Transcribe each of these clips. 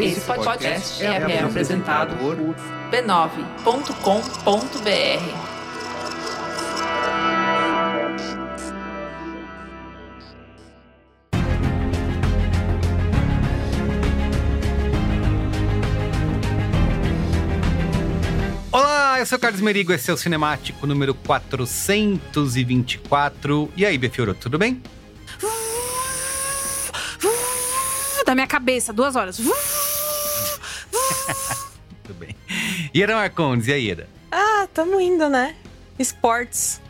Esse podcast é, é apresentado por b9.com.br. Olá, eu sou o Carlos Merigo, esse é o Cinemático número 424. E aí, Befioro, tudo bem? Da minha cabeça, duas horas. Tudo bem. Ira Marcondes, e aí, Ira? Ah, tamo indo, né? Esportes.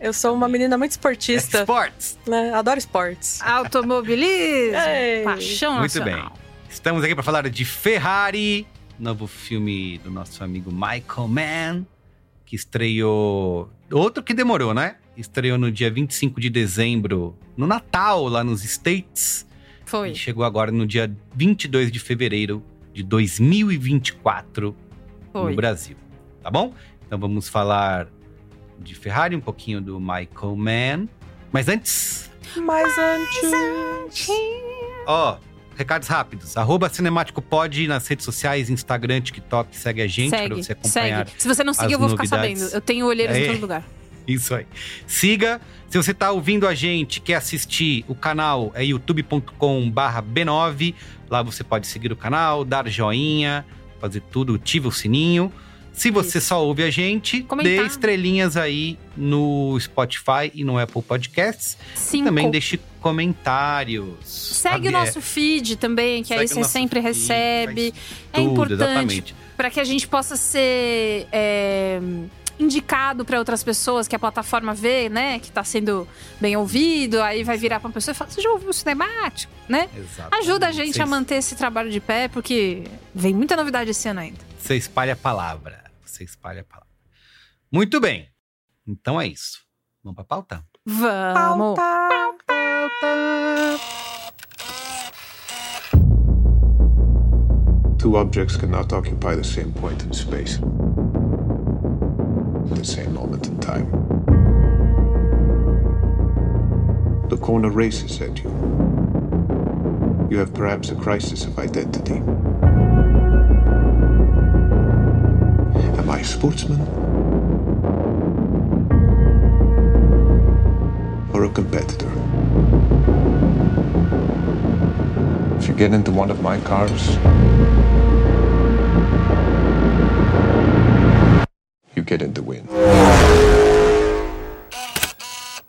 Eu sou uma menina muito esportista. Sports! Né? Adoro esportes. Automobilismo, Ei. paixão Muito bem. nacional. Estamos aqui para falar de Ferrari, novo filme do nosso amigo Michael Mann, que estreou. Outro que demorou, né? Estreou no dia 25 de dezembro, no Natal, lá nos States. Foi. E chegou agora no dia 22 de fevereiro de 2024 Foi. no Brasil. Tá bom? Então vamos falar de Ferrari, um pouquinho do Michael Mann. Mas antes, Mas antes. ó, recados rápidos. Arroba Cinemático Pod nas redes sociais, Instagram, TikTok. Segue a gente para segue, você acompanhar. segue. Se você não seguir, eu vou ficar novidades. sabendo. Eu tenho olheiros É. em todo lugar. Isso aí. Siga. Se você tá ouvindo a gente, quer assistir o canal, é youtube.com B9. Lá você pode seguir o canal, dar joinha, fazer tudo, ativa o sininho. Se você só ouve a gente, Comentar. dê estrelinhas aí no Spotify e no Apple Podcasts. Cinco. Também deixe comentários. Segue o É, nosso feed também, que aí segue o você sempre feed, recebe. É tudo, importante para que a gente possa ser é, indicado para outras pessoas que a plataforma vê, né? Que tá sendo bem ouvido, aí vai virar pra uma pessoa e falar: Você já ouviu o cinemático? Né? Exatamente. Ajuda a gente a manter esse trabalho de pé, porque vem muita novidade esse ano ainda. Você espalha a palavra. Você espalha a palavra. Muito bem. Então é isso. Vamos pra pauta? Vamos! Two objects cannot occupy the same point in space the same moment in time. The corner races at you. You have perhaps a crisis of identity. Am I a sportsman? Or a competitor? If you get into one of my cars, you get in the win.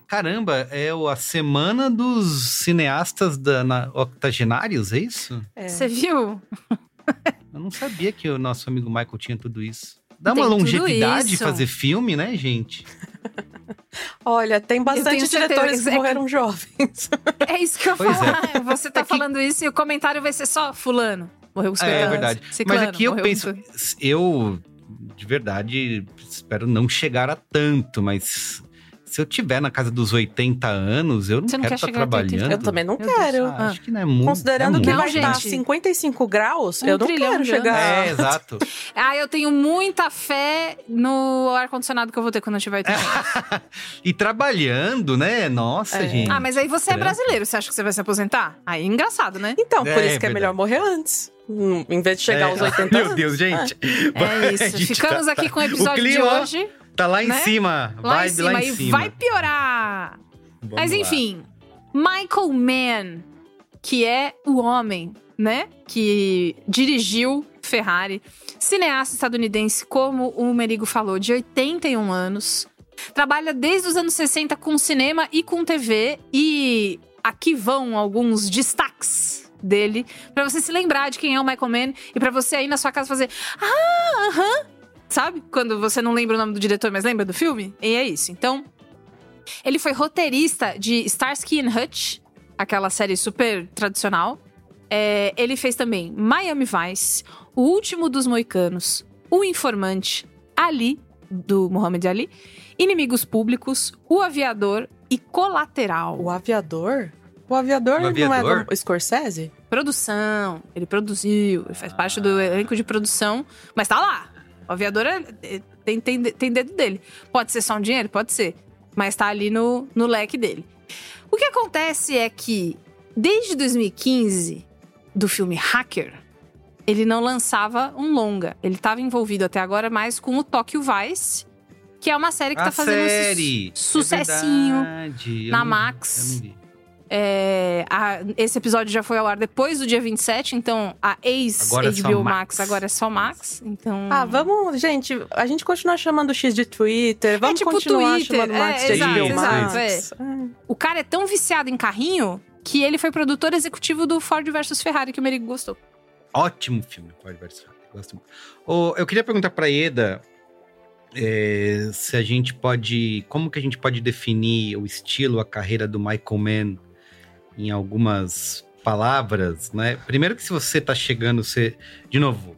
Caramba, é o- a semana dos cineastas da, na, octogenários, é isso? Você viu? Eu não sabia que o nosso amigo Michael tinha tudo isso. Dá Tem uma longevidade fazer filme, né, gente? Olha, tem bastante diretores que que- morreram jovens. É isso que eu Pois é. falar. Você tá falando isso e o comentário vai ser só fulano. Morreu com É, é verdade. ciclano, Mas aqui eu penso, eu de verdade espero não chegar a tanto, mas se eu tiver na casa dos 80 anos, eu não Você não quero quer estar 80? trabalhando. Eu também não Meu Deus. quero. Ah, acho que não é muito. Considerando é que muito. vai estar gente. 55 graus, Um eu não quero de chegar. É, exato. Ah, eu tenho muita fé no ar-condicionado que eu vou ter quando eu tiver 80 anos. E trabalhando, né? Nossa, É. gente. Ah, mas aí você é brasileiro, você acha que você vai se aposentar? Aí é engraçado, né? Então, por É, isso que é melhor morrer antes. Em vez de chegar É. aos 80 Meu anos. Deus, gente. É A isso. gente Ficamos tá- aqui com o episódio de clima, ó, hoje. Tá lá em né? cima. Lá Vai em cima, lá em e cima. vai piorar. Vamos Mas lá. enfim, Michael Mann, que é o homem, né? Que dirigiu Ferrari, cineasta estadunidense, como o Merigo falou, de 81 anos. Trabalha desde os anos 60 com cinema e com TV. E aqui vão alguns destaques dele, Pra você se lembrar de quem é o Michael Mann e pra você aí na sua casa fazer: Ah, aham. Sabe? Quando você não lembra o nome do diretor, mas lembra do filme? E é isso. Então, ele foi roteirista de Starsky and Hutch, aquela série super tradicional. É, ele fez também Miami Vice, O Último dos Moicanos, O Informante, Ali, do Muhammad Ali, Inimigos Públicos, O Aviador e Colateral. O aviador? O aviador, O não é aviador? do Scorsese? Produção, ele produziu, ele faz parte do elenco de produção, mas tá lá. O aviador é- é- tem, tem, tem dedo dele. Pode ser só um dinheiro? Pode ser. Mas tá ali no, no leque dele. O que acontece é que, desde 2015, do filme Hacker, ele não lançava um longa. Ele estava envolvido até agora mais com o Tokyo Vice, que é uma série que A tá fazendo série. esse su- sucessinho. É verdade. Eu na Max. É, a- esse episódio já foi ao ar depois do dia 27, então a ex-HBO é Max. Max. agora é só Max. Então. Ah, vamos, gente, a gente continua chamando o X de Twitter, vamos tipo continuar Twitter, chamando o Max é, de exato, HBO exato, Max. O cara é tão viciado em carrinho que ele foi produtor executivo do Ford versus Ferrari, que o Merigo gostou. Ótimo filme, Ford vs Ferrari. Gosto muito. Ô, eu queria perguntar pra Eda é, se a gente pode. Como que a gente pode definir o estilo, a carreira do Michael Mann em algumas palavras, né? Primeiro que se você tá chegando, você. De novo,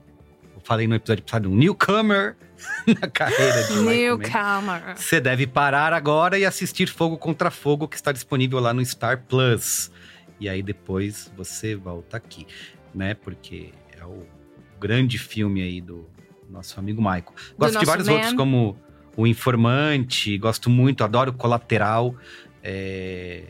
eu falei no episódio passado, um newcomer na carreira de. Newcomer. Você deve parar agora e assistir Fogo contra Fogo, que está disponível lá no Star Plus. E aí depois você volta aqui, né? Porque é o grande filme aí do nosso amigo Michael. Gosto de vários man. outros, como O Informante, gosto muito, adoro Colateral. é,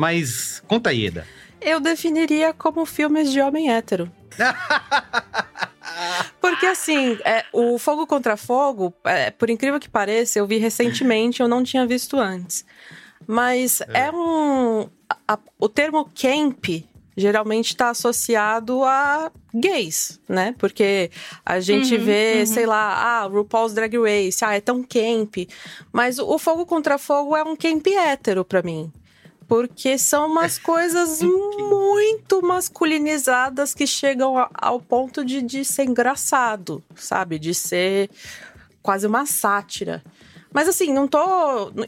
Mas conta aí, Eda. Eu definiria como filmes de homem hétero. Porque assim, é, o Fogo contra Fogo, é, por incrível que pareça, eu vi recentemente, eu não tinha visto antes. Mas é, um. a- o termo camp geralmente está associado a gays, né? Porque a gente Uhum, vê, uhum. sei lá, ah, RuPaul's Drag Race, ah, é tão camp. Mas o Fogo contra Fogo é um camp hétero pra mim. Porque são umas coisas muito masculinizadas que chegam ao ponto de, de ser engraçado, sabe? De ser quase uma sátira. Mas assim, não tô.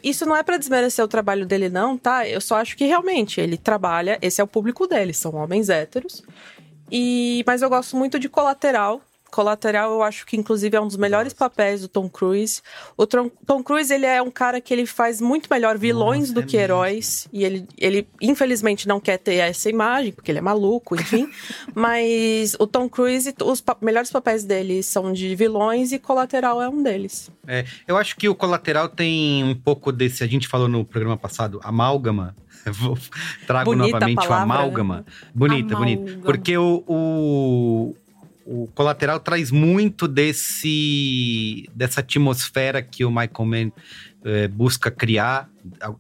Isso não é pra desmerecer o trabalho dele, não, tá? Eu só acho que realmente ele trabalha. Esse é o público dele, são homens héteros. E, mas eu gosto muito de Colateral. Colateral, eu acho que inclusive é um dos melhores papéis do Tom Cruise. O Tom, Tom Cruise, ele é um cara que ele faz muito melhor vilões Nossa, do é que mesmo. heróis. E ele, ele, infelizmente, não quer ter essa imagem, porque ele é maluco, enfim. mas o Tom Cruise, os pa- melhores papéis dele são de vilões e Colateral é um deles. É, eu acho que o Colateral tem um pouco desse. A gente falou no programa passado, amálgama. Vou, trago Bonita novamente palavra, o amálgama. Bonita, bonita. Amálgama. Porque o, o, o Colateral traz muito desse dessa atmosfera que o Michael Mann eh, busca criar.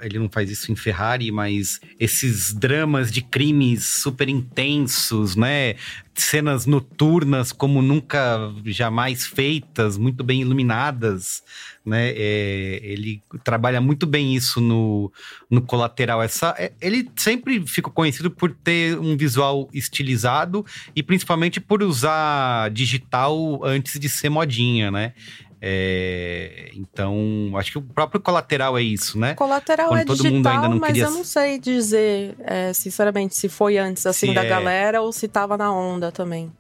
Ele não faz isso em Ferrari, mas esses dramas de crimes super intensos, né? Cenas noturnas como nunca jamais feitas, muito bem iluminadas, né? É, ele trabalha muito bem isso no, no colateral. Essa, é- ele sempre fica conhecido por ter um visual estilizado e principalmente por usar digital antes de ser modinha, né? É, então, acho que o próprio colateral é isso, né? Colateral Quando é todo mundo digital, ainda não mas queria eu não sei dizer, é, sinceramente, se foi antes assim Se da é- galera ou se tava na onda também.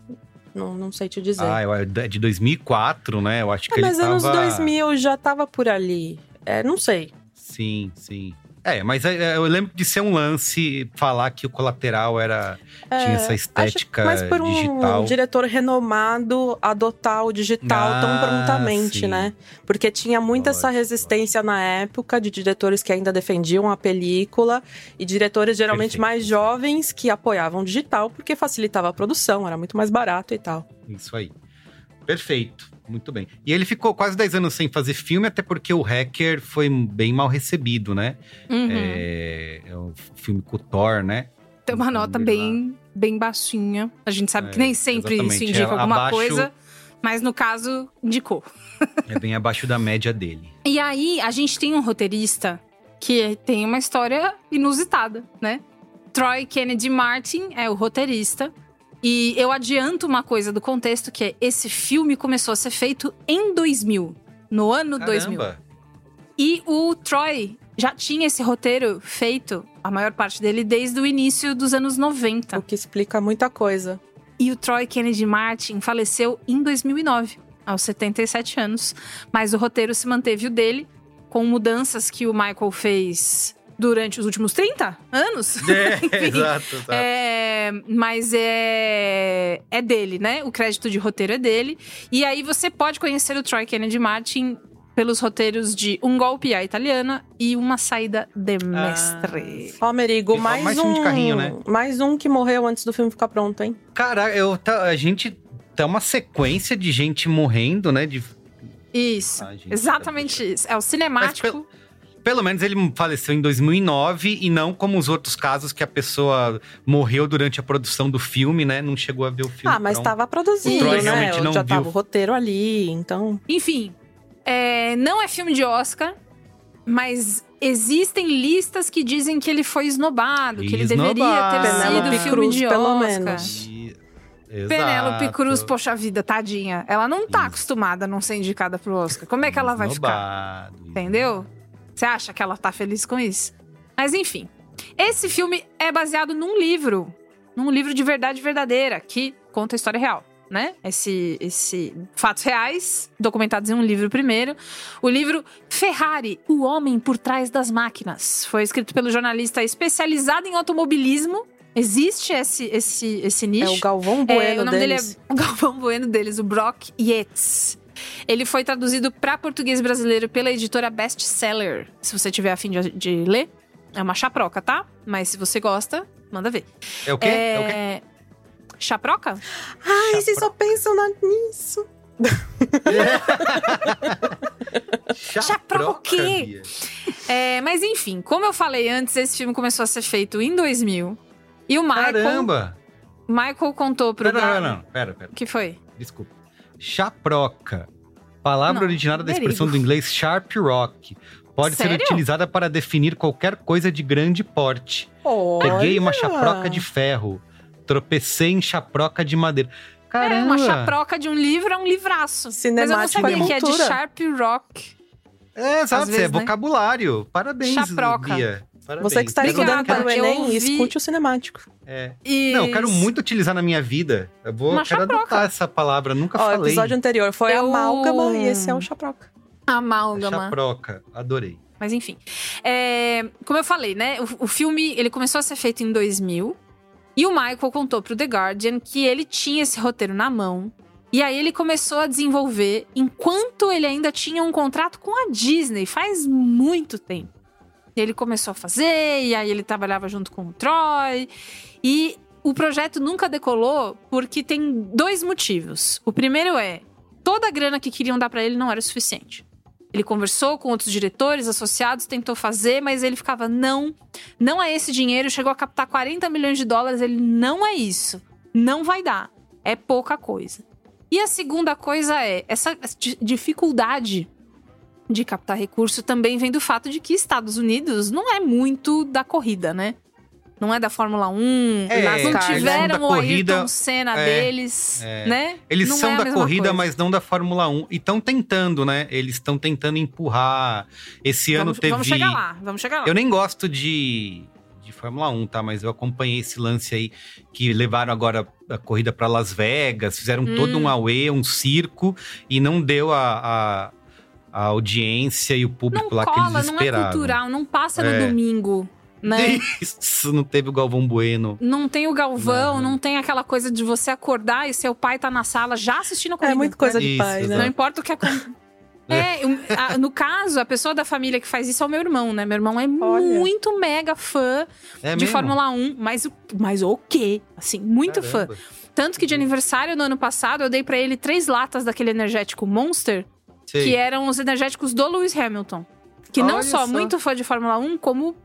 Não, não sei te dizer. Ah, eu- é de 2004, né? Eu acho que Ah, ele mas tava... anos 2000 já tava por ali. É, não sei. Sim, sim. É, mas é, eu lembro de ser um lance falar que o colateral era tinha essa estética É, Acho- mas por um digital. diretor renomado adotar o digital Ah, tão prontamente, sim. né? Porque tinha muita essa Lógico, resistência na época de diretores que ainda defendiam a película e diretores geralmente Perfeito. mais jovens que apoiavam o digital porque facilitava a produção, era muito mais barato e tal. Isso aí. Perfeito. Muito bem. E ele ficou quase 10 anos sem fazer filme, até porque o Hacker foi bem mal recebido, né? Uhum. É, é um filme com o Thor, né? Tem uma nota lá. bem, bem baixinha. A gente sabe que É, nem sempre isso exatamente. indica É alguma abaixo- coisa, mas no caso, indicou. É bem abaixo da média dele. E aí, a gente tem um roteirista que tem uma história inusitada, né? Troy Kennedy Martin é o roteirista. E eu adianto uma coisa do contexto, que é esse filme começou a ser feito em 2000. No ano 2000. Caramba! E o Troy já tinha esse roteiro feito, a maior parte dele, desde o início dos anos 90. O que explica muita coisa. E o Troy Kennedy Martin faleceu em 2009, aos 77 anos. Mas o roteiro se manteve o dele, com mudanças que o Michael fez durante os últimos 30 anos. É, Enfim, exato, exato. é, mas é, é dele, né? O crédito de roteiro é dele. E aí você pode conhecer o Troy Kennedy Martin pelos roteiros de Um Golpe à Italiana e Uma Saída de Mestre. Ó, Merigo, E mais, mais um. carrinho, né? Mais um que morreu antes do filme ficar pronto, hein? Cara, eu, tá, a gente tá uma sequência de gente morrendo, né? De, Isso, Ah, gente, exatamente isso. É o cinemático. Pelo menos ele faleceu em 2009 e não como os outros casos que a pessoa morreu durante a produção do filme, né? Não chegou a ver o filme. ah, mas pronto. tava produzindo, O Troy né? realmente não Já viu. tava o roteiro ali, então. Enfim, é, não é filme de Oscar, mas existem listas que dizem que ele foi esnobado, que ele deveria ter sido filme Cruz, de pelo Oscar. menos. E- Penélope Exato. Cruz, poxa vida, tadinha. Ela não tá acostumada a não ser indicada pro Oscar. Como é que ela vai ficar? Esnobado, Entendeu? Você acha que ela tá feliz com isso? Mas enfim, esse filme é baseado num livro, num livro de verdade verdadeira, que conta a história real, né? Esse, esse fatos reais, documentados em um livro primeiro. O livro Ferrari, o homem por trás das máquinas, foi escrito pelo jornalista especializado em automobilismo. Existe esse esse esse nicho. É o Galvão Bueno É, o nome deles. dele é o Galvão Bueno deles, o Brock Yates. Ele foi traduzido para português brasileiro pela editora Bestseller. Se você tiver afim de, de ler, é uma chaproca, tá? Mas se você gosta, manda ver. É o quê? É, o quê? É... Chaproca? Ai, vocês só pensam na- nisso. Chaproca o. É, mas enfim, como eu falei antes, esse filme começou a ser feito em 2000. E o Michael, Caramba! Michael contou pro Não, não, não, não. Pera, pera. O que foi? Desculpa. Chaproca. Palavra Não, originada da expressão do inglês sharp rock. Pode Sério? ser utilizada para definir qualquer coisa de grande porte. Peguei uma Olha! chaproca de ferro. Tropecei em chaproca de madeira. Caramba! É, uma chaproca de um livro é um livraço. Mas eu não Cinemático sabia é que é de. Sharp Rock. É, isso é vezes, né? vocabulário. Parabéns, Chaproca. Bia. Parabéns. Você que está estudando para o Enem, ouvi- escute o cinemático. É. E... Não, eu quero muito utilizar na minha vida. Eu vou Uma quero chaproca. adotar essa palavra. Nunca Ó, o falei. episódio anterior foi Eu- amálgama e esse é o chaproca. Amálgama. Chaproca. Adorei. Mas enfim. É, como eu falei, né? O, o filme ele começou a ser feito em 2000. E o Michael contou pro The Guardian que ele tinha esse roteiro na mão. E aí ele começou a desenvolver enquanto ele ainda tinha um contrato com a Disney, faz muito tempo. Ele começou a fazer, e aí ele trabalhava junto com o Troy. E o projeto nunca decolou porque tem dois motivos. O primeiro é, toda a grana que queriam dar pra ele não era suficiente. Ele conversou com outros diretores associados, tentou fazer, mas ele ficava, não, não é esse dinheiro. Chegou a captar 40 milhões de dólares, ele não é isso. Não vai dar. É pouca coisa. E a segunda coisa é, essa di- dificuldade de captar recurso também vem do fato de que Estados Unidos não é muito da corrida, né? Não é da Fórmula 1, É, não tiveram o corrida, Ayrton Senna é, deles, é. né? Eles Não são é da corrida, coisa. mas não da Fórmula 1. E estão tentando, né? Eles estão tentando empurrar. Esse ano vamos, teve. vamos chegar lá, vamos chegar lá. Eu nem gosto de, de Fórmula 1, tá? Mas eu acompanhei esse lance aí que levaram agora a corrida para Las Vegas, fizeram todo Hum. um auê, um circo, e não deu a, a- a audiência e o público Não lá que cola, eles não é esperavam. cultural, não passa no É. domingo, né? Isso, não teve o Galvão Bueno. Não tem o Galvão, Não. não tem aquela coisa de você acordar e seu pai tá na sala já assistindo a corrida. É muito coisa né? de Isso, pai, né? Não importa o que acontece. É, um, a- no caso, a pessoa da família que faz isso é o meu irmão, né? Meu irmão é Olha. muito mega fã É de mesmo? Fórmula 1, mas, o- mas o quê? Assim, muito fã. Caramba. Tanto que de aniversário no ano passado eu dei pra ele três latas daquele energético Monster, Sei. que eram os energéticos do Lewis Hamilton. Que não Olha só, só. muito fã de Fórmula 1, como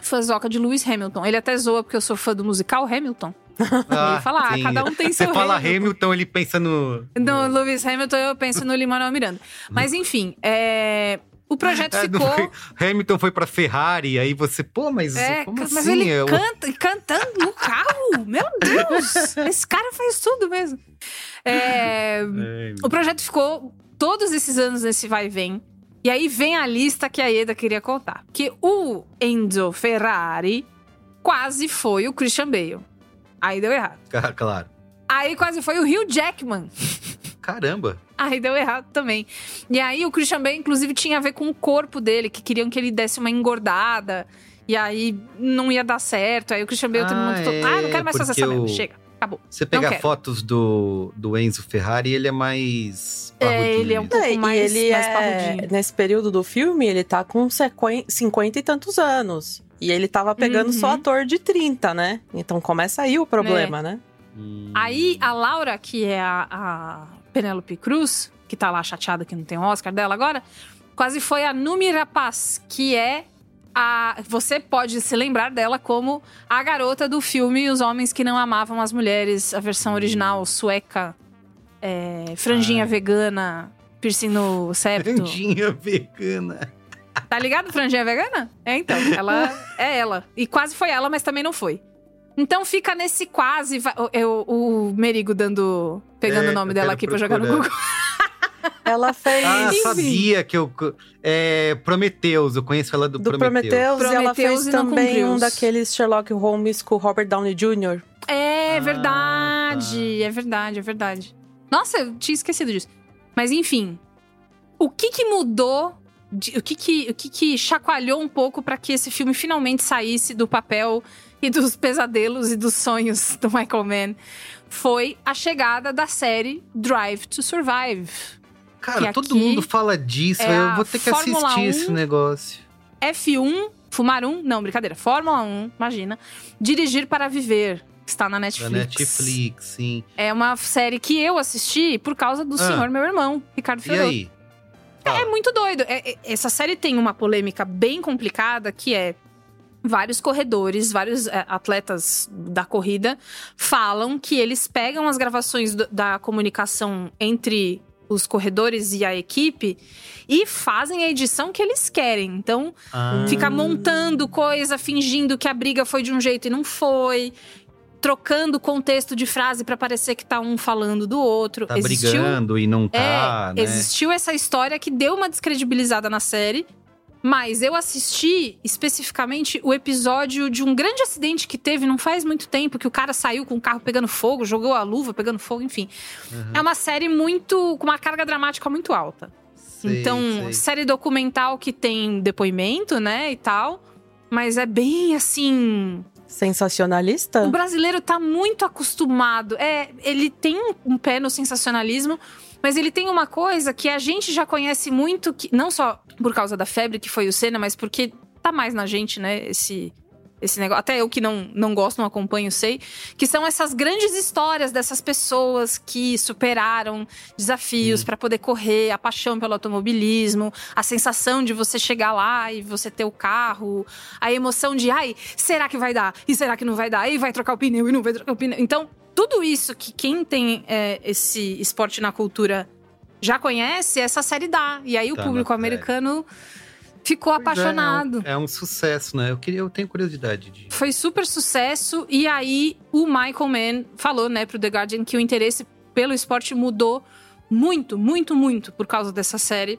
fãzoca de Lewis Hamilton. Ele até zoa porque eu sou fã do musical Hamilton. ele fala, ah, sim. cada um tem Você seu fala Hamilton. Hamilton, ele pensa no. No Lewis Hamilton, eu penso no Lin-Manuel Miranda. Mas enfim, é, o projeto É, não ficou... foi- Hamilton foi pra Ferrari, aí você, pô, mas É, como mas assim? ele Eu- canta, e cantando no carro. Meu Deus! Esse cara faz tudo mesmo. É, É, o projeto ficou todos esses anos nesse vai e vem. E aí vem a lista que a Eda queria contar. Que o Enzo Ferrari quase foi o Christian Bale. Aí deu errado. Claro. Aí quase foi o Hugh Jackman. Caramba. Aí deu errado também. E aí o Christian Bale, inclusive, tinha a ver com o corpo dele, que queriam que ele desse uma engordada. E aí não ia dar certo. Aí o Christian Bale Ah, de é, Ah, não quero mais fazer essa merda. Chega, acabou. Você pega fotos do, do Enzo Ferrari, ele é mais. É, parrudinho ele é um pouco É, mais- ele mais é, parrudinho. nesse período do filme, ele tá com sequen- 50 e tantos anos. E ele tava pegando Uhum. só ator de 30, né? Então começa aí o problema, É. né? Hum. Aí a Laura, que é a, a Penélope Cruz, que tá lá chateada que não tem o Oscar dela agora, quase foi a Numi Rapaz, que é a. Você pode se lembrar dela como a garota do filme Os Homens que Não Amavam as Mulheres, a versão original sueca, é, franjinha Ah. vegana, piercing no septo. Grandinha vegana. Tá ligado, franjinha vegana? É, então. Ela é ela. E quase foi ela, mas também não foi. Então fica nesse quase. Eu, o Merigo dando. Pegando É, o nome dela aqui pra jogar no procurar. Google. Ela fez Ah, Enfim. sabia que eu. É, Prometheus, eu conheço ela do, do Prometheus. Prometheus, e ela fez e também um daqueles Sherlock Holmes com o Robert Downey Jr. É Ah, verdade, é verdade, é verdade. Nossa, eu tinha esquecido disso. Mas enfim, o que que mudou, de- o, que que, o que que chacoalhou um pouco pra que esse filme finalmente saísse do papel e dos pesadelos e dos sonhos do Michael Mann foi a chegada da série Drive to Survive. Cara, todo mundo fala disso, é eu vou ter que Fórmula assistir 1. esse negócio. F1, Fumar 1, não, brincadeira, Fórmula 1, imagina. Dirigir para Viver, está na Netflix. Netflix, sim. É uma série que eu assisti por causa do Ah. senhor, meu irmão, Ricardo E Fiorotto. aí? É muito doido. É- é- essa série tem uma polêmica bem complicada que é vários corredores, vários é, atletas da corrida falam que eles pegam as gravações do- da comunicação entre os corredores e a equipe e fazem a edição que eles querem. Então, Ah, fica montando coisa, fingindo que a briga foi de um jeito e não foi. Trocando contexto de frase pra parecer que tá um falando do outro. tá Existiu brigando e não tá, é, né? existiu essa história que deu uma descredibilizada na série. Mas eu assisti especificamente o episódio de um grande acidente que teve não faz muito tempo, que o cara saiu com o carro pegando fogo, jogou a luva pegando fogo, enfim. Uhum. É uma série muito. com uma carga dramática muito alta. Sei, então, sei. série documental que tem depoimento, né, e tal. Mas é bem assim. Sensacionalista? O brasileiro tá muito acostumado. É, ele tem um- um pé no sensacionalismo, mas ele tem uma coisa que a gente já conhece muito, que não só por causa da febre que foi o Senna, mas porque tá mais na gente, né? Esse, esse negócio. Até eu que não, não gosto, não acompanho, sei. Que são essas grandes histórias dessas pessoas que superaram desafios pra poder correr, a paixão pelo automobilismo, a sensação de você chegar lá e você ter o carro, a emoção de, ai, será que vai dar? E será que não vai dar? E vai trocar o pneu e não vai trocar o pneu. Então, tudo isso que quem tem é, esse esporte na cultura já conhece, essa série dá. E aí o Tá público na americano ficou Pois é, apaixonado. É um, é um sucesso, né? Eu, queria, eu tenho curiosidade de. Foi super sucesso. E aí, o Michael Mann falou, né, pro The Guardian que o interesse pelo esporte mudou muito, muito, muito por causa dessa série.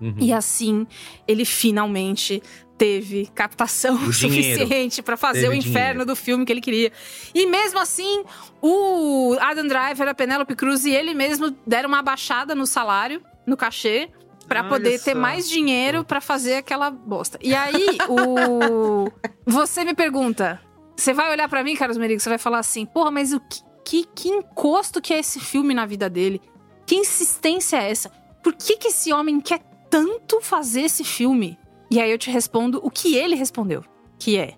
Uhum. E assim, ele finalmente teve captação O suficiente pra fazer Teve o inferno dinheiro. do filme que ele queria. E mesmo assim, o Adam Driver, a Penélope Cruz e ele mesmo deram uma baixada no salário, no cachê. Pra Olha poder ter só. mais dinheiro pra fazer aquela bosta. E aí, o. Você me pergunta. Você vai olhar pra mim, Carlos Merigo, você vai falar assim: porra, mas o que, que, que encosto que é esse filme na vida dele? Que insistência é essa? Por que, que esse homem quer tanto fazer esse filme? E aí eu te respondo o que ele respondeu: que é.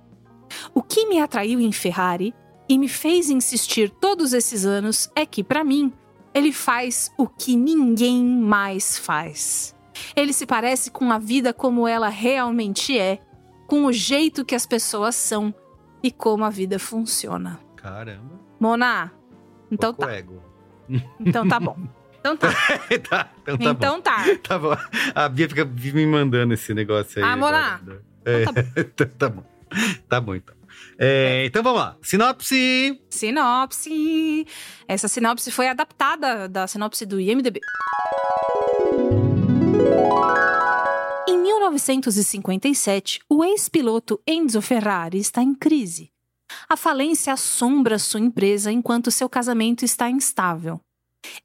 O que me atraiu em Ferrari e me fez insistir todos esses anos é que, pra mim, ele faz o que ninguém mais faz. Ele se parece com a vida como ela realmente é, com o jeito que as pessoas são e como a vida funciona. Caramba. Mona, então pouco tá. ego. Então tá bom. Então tá. tá, então tá então bom. tá. Tá bom. A Bia fica me mandando esse negócio aí. Ah, Mona. agora. É, então tá bom. Tá bom, então. É, então vamos lá. Sinopse. Sinopse. Essa sinopse foi adaptada da sinopse do IMDb. Em 1957, o ex-piloto Enzo Ferrari está em crise. A falência assombra sua empresa enquanto seu casamento está instável.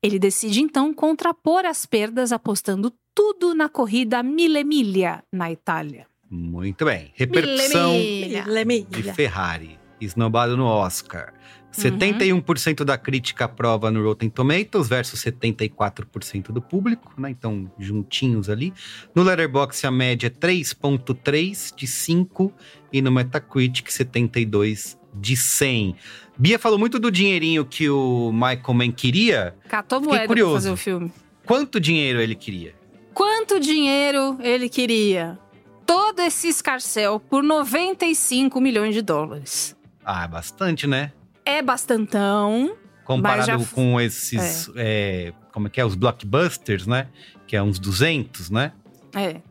Ele decide então contrapor as perdas apostando tudo na corrida Mille Miglia, na Itália. Muito bem. Repercussão Mille de Ferrari. Esnobado no Oscar. 71% da crítica aprova no Rotten Tomatoes versus 74% do público, né? Então, juntinhos ali. No Letterboxd, a média é 3.3 de 5 e no Metacritic 72 de 100. Bia falou muito do dinheirinho que o Michael Mann queria. Catou Fiquei moeda pra curioso. fazer o filme. Quanto dinheiro ele queria? Quanto dinheiro ele queria? Todo esse escarcel por 95 milhões de dólares. Ah, é bastante, né? É bastantão. Comparado já- com esses, é, como é que é, os blockbusters, né? Que é uns 200, né? É.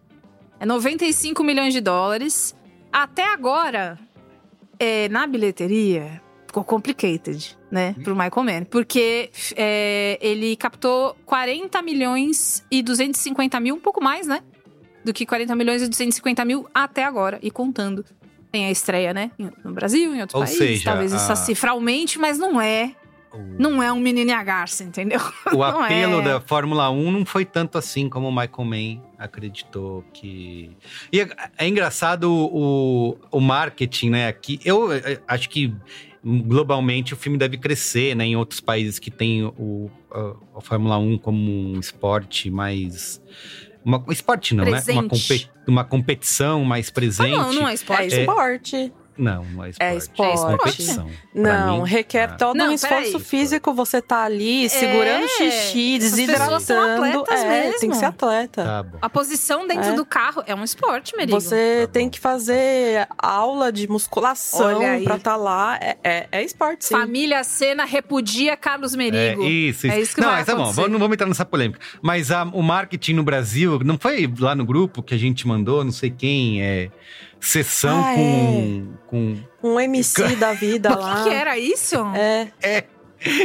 É 95 milhões de dólares. Até agora, é, na bilheteria, ficou complicated, né? Pro Michael Mann. Porque é, ele captou 40 milhões e 250 mil, um pouco mais, né? Do que 40 milhões e 250 mil até agora, e contando. Tem a estreia, né? No Brasil, em outros Ou países. seja, talvez a- essa cifra aumente, mas não é. Não é um menino Garça, entendeu? O apelo é. da Fórmula 1 não foi tanto assim como o Michael Mann acreditou que. E é, é engraçado o, o marketing, né? Aqui, eu acho que globalmente o filme deve crescer, né? Em outros países que tem o, a, a Fórmula 1 como um esporte mais. Uma, um esporte não, né? Uma, Presente. compe- uma competição mais presente. não, não é esporte. É esporte. Não, não é esporte. É esporte. competição. Pra Não, mim, requer ah. todo Não, um esforço peraí. físico. Você tá ali segurando xixi, essas pessoas são desidratando. atletas É, mesmo. tem que ser atleta. Tá bom. A posição dentro É. do carro é um esporte, Merigo. Você Tá tem que fazer aula de musculação aí. pra estar lá. É, é, é esporte, sim. Família Sena repudia Carlos É, Merigo. isso, isso. É isso que não, vai mas tá bom, vamos- não vamos entrar nessa polêmica. Mas a- o marketing no Brasil, não foi lá no grupo que a gente mandou, não sei quem, é. Sessão Ah, com. com Um MC da vida O lá. que, que era isso? É,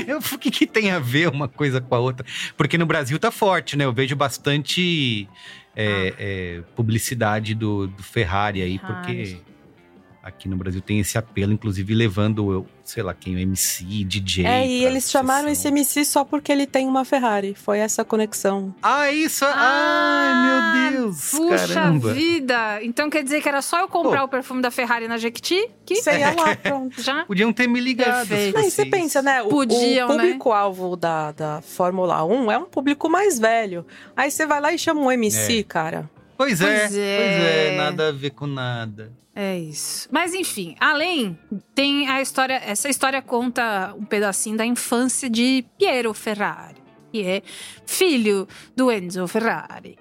Eu- o que, que tem a ver uma coisa com a outra? Porque no Brasil tá forte, né? Eu vejo bastante é, é, publicidade do, do Ferrari aí, porque aqui no Brasil tem esse apelo, inclusive levando, eu, sei lá quem, o MC, DJ. é, e eles chamaram esse. MC só porque ele tem uma Ferrari. Foi essa conexão. Ah, isso! Ai, meu Deus! Puxa caramba! vida! Então quer dizer que era só eu comprar Pô. o perfume da Ferrari na Jequiti? Que Você ia lá, pronto. já? Podiam ter me ligado. Perfeito. Aí você pensa, né? O, Podiam, o né? público-alvo da, da Fórmula 1 é um público mais velho. Aí você vai lá e chama um MC, cara. Pois é, Pois pois é. é, nada a ver com nada. É isso. Mas enfim, além, tem a história. Essa história conta um pedacinho da infância de Piero Ferrari, que é filho do Enzo Ferrari.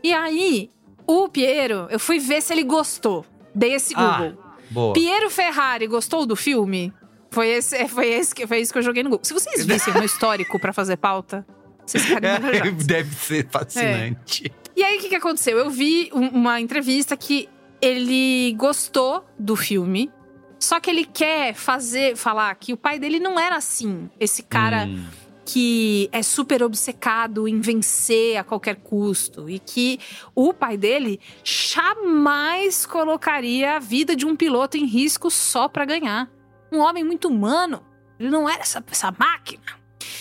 E aí, o Piero, eu fui ver se ele gostou. Dei esse Ah, Google. Boa. Piero Ferrari gostou do filme? Foi esse, é, foi esse que foi isso que eu joguei no Google. Se vocês vissem meu histórico pra fazer pauta, vocês ficariam engajados. Deve ser fascinante. E aí, o que, que aconteceu? Eu vi um- uma entrevista que ele gostou do filme, só que ele quer fazer, falar que o pai dele não era assim. Esse cara Hum, que é super obcecado em vencer a qualquer custo. E que o pai dele jamais colocaria a vida de um piloto em risco só pra ganhar. Um homem muito humano. Ele não era essa, essa máquina.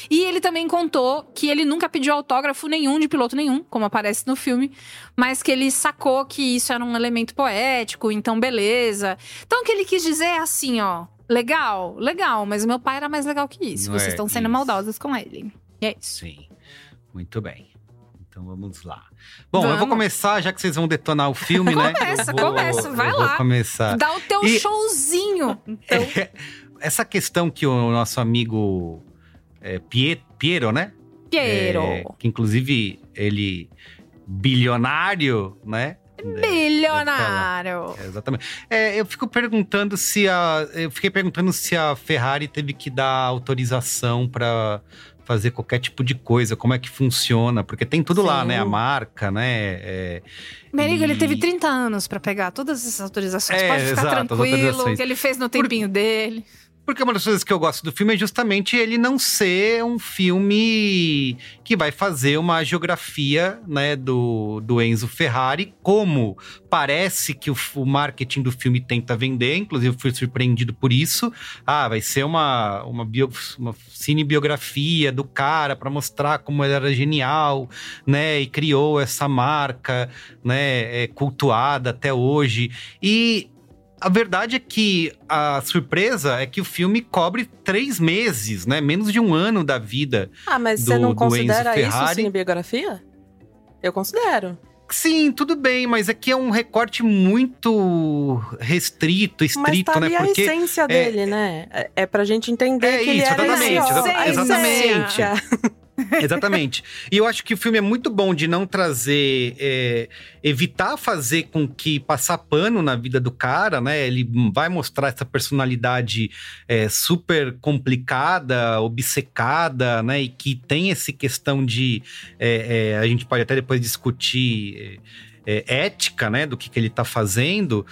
E ele também contou que ele nunca pediu autógrafo nenhum de piloto nenhum, como aparece no filme, mas que ele sacou que isso era um elemento poético, então beleza. Então o que ele quis dizer é assim, ó. Legal, legal, mas o meu pai era mais legal que isso. Não Vocês é estão sendo isso. maldosos com ele. E é isso. Sim. Muito bem. Então vamos lá. Bom, eu Vamos. vou começar, já que vocês vão detonar o filme, né? Começa, Eu vou- começa, vai eu lá. Vou começar. Dá o teu E- showzinho. Então, Essa questão que o nosso amigo é, Pie- Piero, né? Piero. É, que inclusive ele bilionário, né? Bilionário. É, exatamente. É, eu fico perguntando se a. Eu fiquei perguntando se a Ferrari teve que dar autorização para fazer qualquer tipo de coisa, como é que funciona, porque tem tudo lá, Sim. né? A marca, né? É, Merigo, ele e- teve 30 anos pra pegar todas essas autorizações. É, Pode ficar exato, tranquilo, que ele fez no tempinho dele. Porque uma das coisas que eu gosto do filme é justamente ele não ser um filme que vai fazer uma geografia né, do, do Enzo Ferrari, como parece que o, o marketing do filme tenta vender, inclusive eu fui surpreendido por isso. Ah, vai ser uma, uma, bio, uma cinebiografia do cara para mostrar como ele era genial, né? E criou essa marca, né? É, cultuada até hoje. E a verdade é que a surpresa é que o filme cobre três meses, né? Menos de um ano da vida. Ah, mas do- você não considera isso cinebiografia? Eu considero. Sim, tudo bem, mas aqui é um recorte muito restrito, Mas estrito, tá né? ali a Porque essência dele, né? É, é pra gente entender É que ele isso, era exatamente, esse, ó, exa- a exatamente. Exatamente. E eu acho que o filme é muito bom de não trazer. é, evitar fazer com que passar pano na vida do cara, né? Ele vai mostrar essa personalidade é, super complicada, obcecada, né? E que tem essa questão de. é, é, a gente pode até depois discutir. é, é, ética, né, do que, que ele tá fazendo,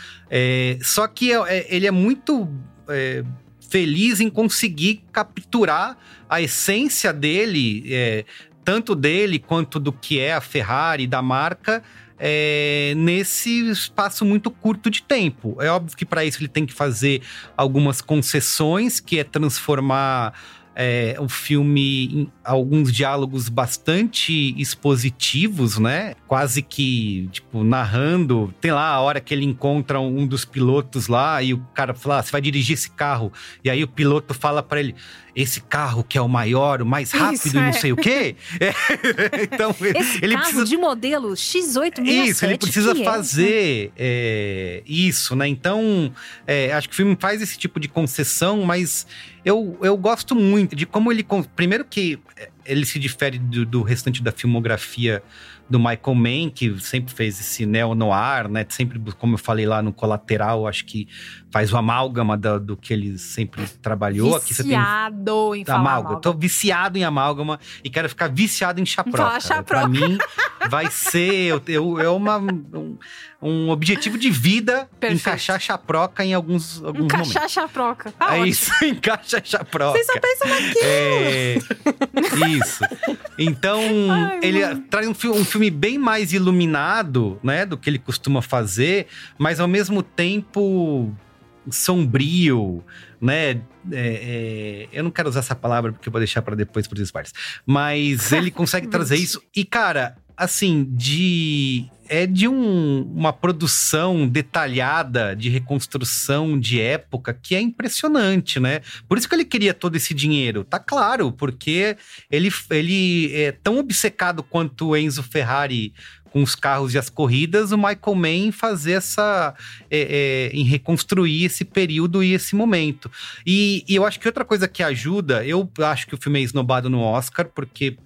só que ele é muito feliz em conseguir capturar a essência dele, é, tanto dele quanto do que é a Ferrari, da marca, é, nesse espaço muito curto de tempo. É óbvio que para isso ele tem que fazer algumas concessões, que é transformar é, o filme em alguns diálogos bastante expositivos, né? Quase que, tipo, narrando. Tem lá a hora que ele encontra um dos pilotos lá e o cara fala: ah, você vai dirigir esse carro. E aí o piloto fala para ele: esse carro que é o maior, o mais rápido e não é. sei o quê. É, então, Esse ele carro precisa de modelo X867. isso, ele precisa é? fazer é, isso, né? Então, é, acho que o filme faz esse tipo de concessão, mas eu, eu gosto muito de como ele. Primeiro que é, ele se difere do, do restante da filmografia do Michael Mann, que sempre fez esse neo-noir, né? Sempre, como eu falei lá no Colateral, acho que faz o amálgama da- do que ele sempre trabalhou. Aqui você tem Viciado em falar amálgama. amálgama. Tô viciado em amálgama e quero ficar viciado em chaproca. Fala chaproca. Pra mim, vai ser eu, eu- é uma, um, um objetivo de vida Perfeito. encaixar chaproca em alguns, alguns momentos. Encaixar chaproca. Tá é ótimo. isso, encaixa chaproca. Vocês só pensam naquilo. É, isso. Então, Ai, ele mano. traz um, fi- um filme bem mais iluminado, né, do que ele costuma fazer, mas ao mesmo tempo sombrio, né? É, é, eu não quero usar essa palavra porque eu vou deixar para depois para os. Mas ele consegue trazer isso e cara, assim, de é de um- uma produção detalhada de reconstrução de época que é impressionante, né? Por isso que ele queria todo esse dinheiro, tá claro, porque ele, ele é tão obcecado quanto o Enzo Ferrari com os carros e as corridas, o Michael Mann fazer essa. é, é, em reconstruir esse período e esse momento. E, e eu acho que outra coisa que ajuda, eu acho que o filme é esnobado no Oscar, porque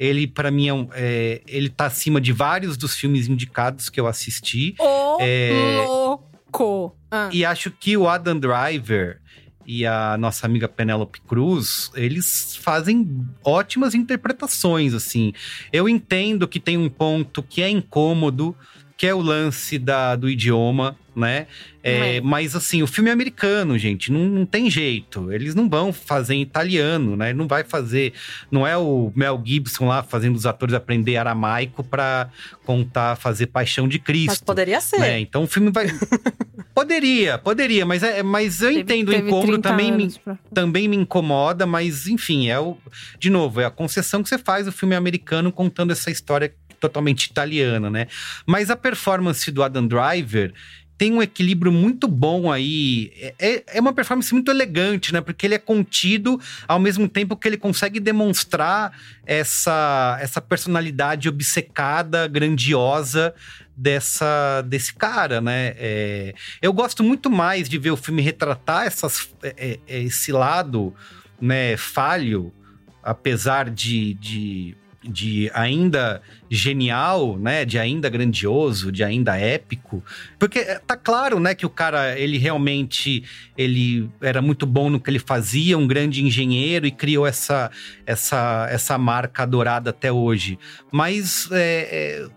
ele, pra mim, é, um- é, ele tá acima de vários dos filmes indicados que eu assisti. Ô, É, louco. Ah. E acho que o Adam Driver e a nossa amiga Penélope Cruz, eles fazem ótimas interpretações, assim. Eu entendo que tem um ponto que é incômodo, que é o lance da, do idioma, né? É, É. Mas assim, o filme é americano, gente, não, não tem jeito. Eles não vão fazer em italiano, né? Não vai fazer. Não é o Mel Gibson lá fazendo os atores aprender aramaico pra contar, fazer Paixão de Cristo. Mas poderia ser. né? Então o filme vai. poderia, poderia, mas, é, mas eu Teve- entendo o incômodo 30 também me, pra- também me incomoda, mas enfim, é o. De novo, é a concessão que você faz do filme americano contando essa história totalmente italiana, né? Mas a performance do Adam Driver tem um equilíbrio muito bom aí. É, é uma performance muito elegante, né? Porque ele é contido ao mesmo tempo que ele consegue demonstrar essa, essa personalidade obcecada, grandiosa dessa desse cara, né? É, eu gosto muito mais de ver o filme retratar essas, é, é, esse lado, né, falho, apesar de, de, de ainda genial, né, de ainda grandioso, de ainda épico, porque é, tá claro, né, que o cara ele realmente ele era muito bom no que ele fazia, um grande engenheiro e criou essa essa essa marca adorada até hoje, mas é, é,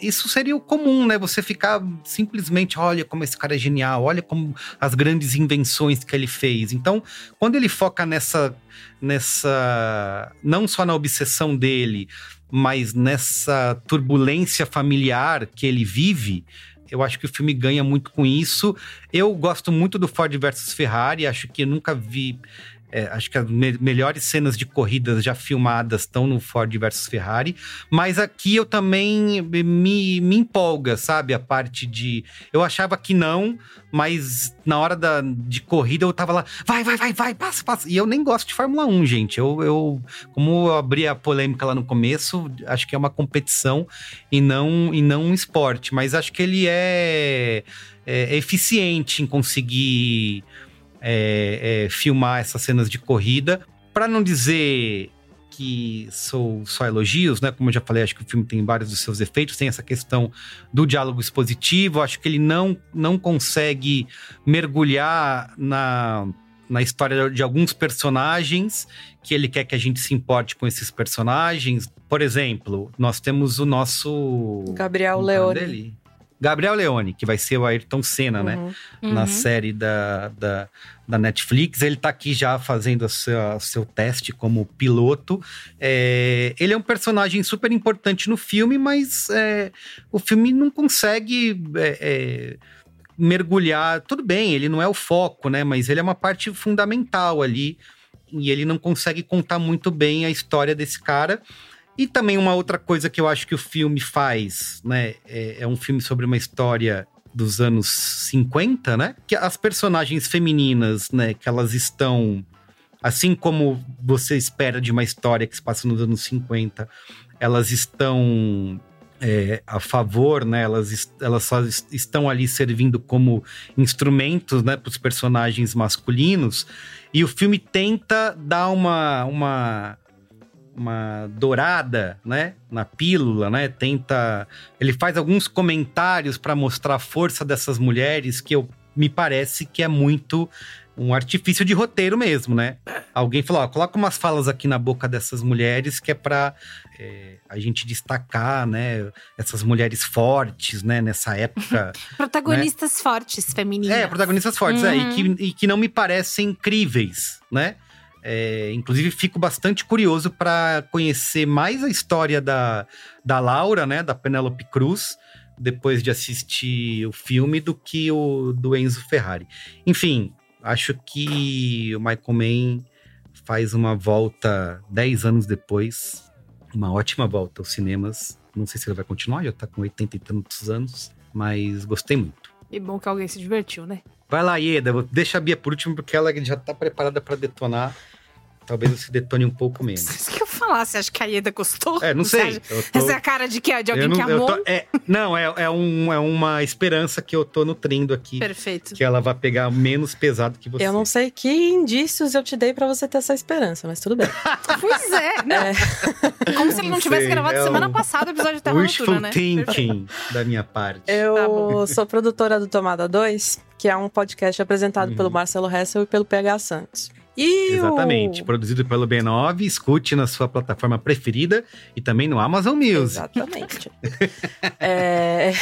isso seria o comum, né? Você ficar simplesmente, olha como esse cara é genial, olha como as grandes invenções que ele fez. Então, quando ele foca nessa, nessa, não só na obsessão dele, mas nessa turbulência familiar que ele vive, eu acho que o filme ganha muito com isso. Eu gosto muito do Ford versus Ferrari, acho que eu nunca vi. É, acho que as me- melhores cenas de corridas já filmadas estão no Ford versus Ferrari. Mas aqui eu também me, me empolga, sabe? A parte de. Eu achava que não, mas na hora da, de corrida eu tava lá, vai, vai, vai, vai, passa, passa. E eu nem gosto de Fórmula 1, gente. Eu, eu como eu abri a polêmica lá no começo, acho que é uma competição e não, e não um esporte. Mas acho que ele é, é, é eficiente em conseguir é, é, filmar essas cenas de corrida. Para não dizer que sou só elogios, né? Como eu já falei, acho que o filme tem vários dos seus efeitos. Tem essa questão do diálogo expositivo. Acho que ele não, não consegue mergulhar na, na história de alguns personagens que ele quer que a gente se importe com esses personagens. Por exemplo, nós temos o nosso Gabriel é Leone. dele? Gabriel Leone, que vai ser o Ayrton Senna, né? Uhum. na Uhum. série da, da, da Netflix. Ele tá aqui já fazendo o seu, o seu teste como piloto. É, ele é um personagem super importante no filme, mas é, o filme não consegue. é, é, mergulhar, tudo bem, ele não é o foco, né? Mas ele é uma parte fundamental ali e ele não consegue contar muito bem a história desse cara. E também uma outra coisa que eu acho que o filme faz, né? É, é um filme sobre uma história dos anos 50, né? Que as personagens femininas, né? Que elas estão. Assim como você espera de uma história que se passa nos anos 50, elas estão é, a favor, né? Elas, elas só est- estão ali servindo como instrumentos, né? Para os personagens masculinos. E o filme tenta dar uma, uma, uma dourada, né? Na pílula, né? Tenta. Ele faz alguns comentários para mostrar a força dessas mulheres que eu me parece que é muito um artifício de roteiro mesmo, né? Alguém falou, ó, coloca umas falas aqui na boca dessas mulheres que é para a gente destacar, né? Essas mulheres fortes, né? Nessa época. Protagonistas fortes, femininas. É, protagonistas fortes, é, e Uhum. que, e que não me parecem críveis, né? É, inclusive, fico bastante curioso para conhecer mais a história da, da Laura, né? Da Penélope Cruz, depois de assistir o filme, do que o do Enzo Ferrari. Enfim, acho que o Michael Mann faz uma volta 10 anos depois, uma ótima volta aos cinemas. Não sei se ele vai continuar, já tá com 80 e tantos anos, mas gostei muito. E bom que alguém se divertiu, né? Vai lá, Ieda. Deixa a Bia por último, porque ela já tá preparada pra detonar. Talvez você detone um pouco menos. Isso que eu falar, você acha que a Ieda gostou? É, não sei. Eu tô- Essa é a cara de que? De alguém eu não, que eu amou? tô- é, não, é, é, um, é uma esperança que eu tô nutrindo aqui. Perfeito. Que ela vai pegar menos pesado que você. Eu não sei que indícios eu te dei pra você ter essa esperança, mas tudo bem. Pois é. Não. Como se ele não Não tivesse sei, gravado é semana um passada o episódio de Terra Wishful Noturna, né? thinking da minha parte. Eu Tá sou produtora do Tomada 2, que é um podcast apresentado Uhum. pelo Marcelo Hessel e pelo PH Santos. Exatamente. Produzido pelo B9, escute na sua plataforma preferida e também no Amazon Music. Exatamente. É,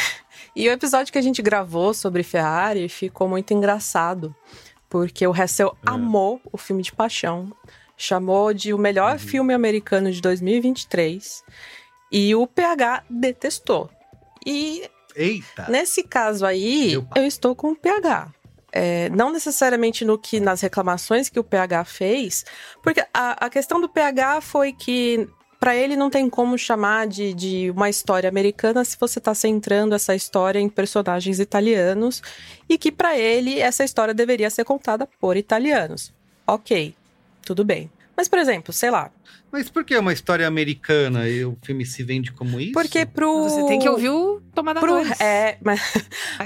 E o episódio que a gente gravou sobre Ferrari ficou muito engraçado, porque o Hessel É. amou o filme de paixão, chamou de o melhor Uhum. filme americano de 2023, e o PH detestou. E Eita! Nesse caso aí, eu estou com o PH. É, não necessariamente no que nas reclamações que o PH fez, porque a, a questão do PH foi que para ele não tem como chamar de, de uma história americana se você está centrando essa história em personagens italianos e que para ele essa história deveria ser contada por italianos. Ok, tudo bem. Mas, por exemplo, sei lá, Mas por que é uma história americana e o filme se vende como isso? porque pro. Você tem que ouvir o Tomada pro. É, mas,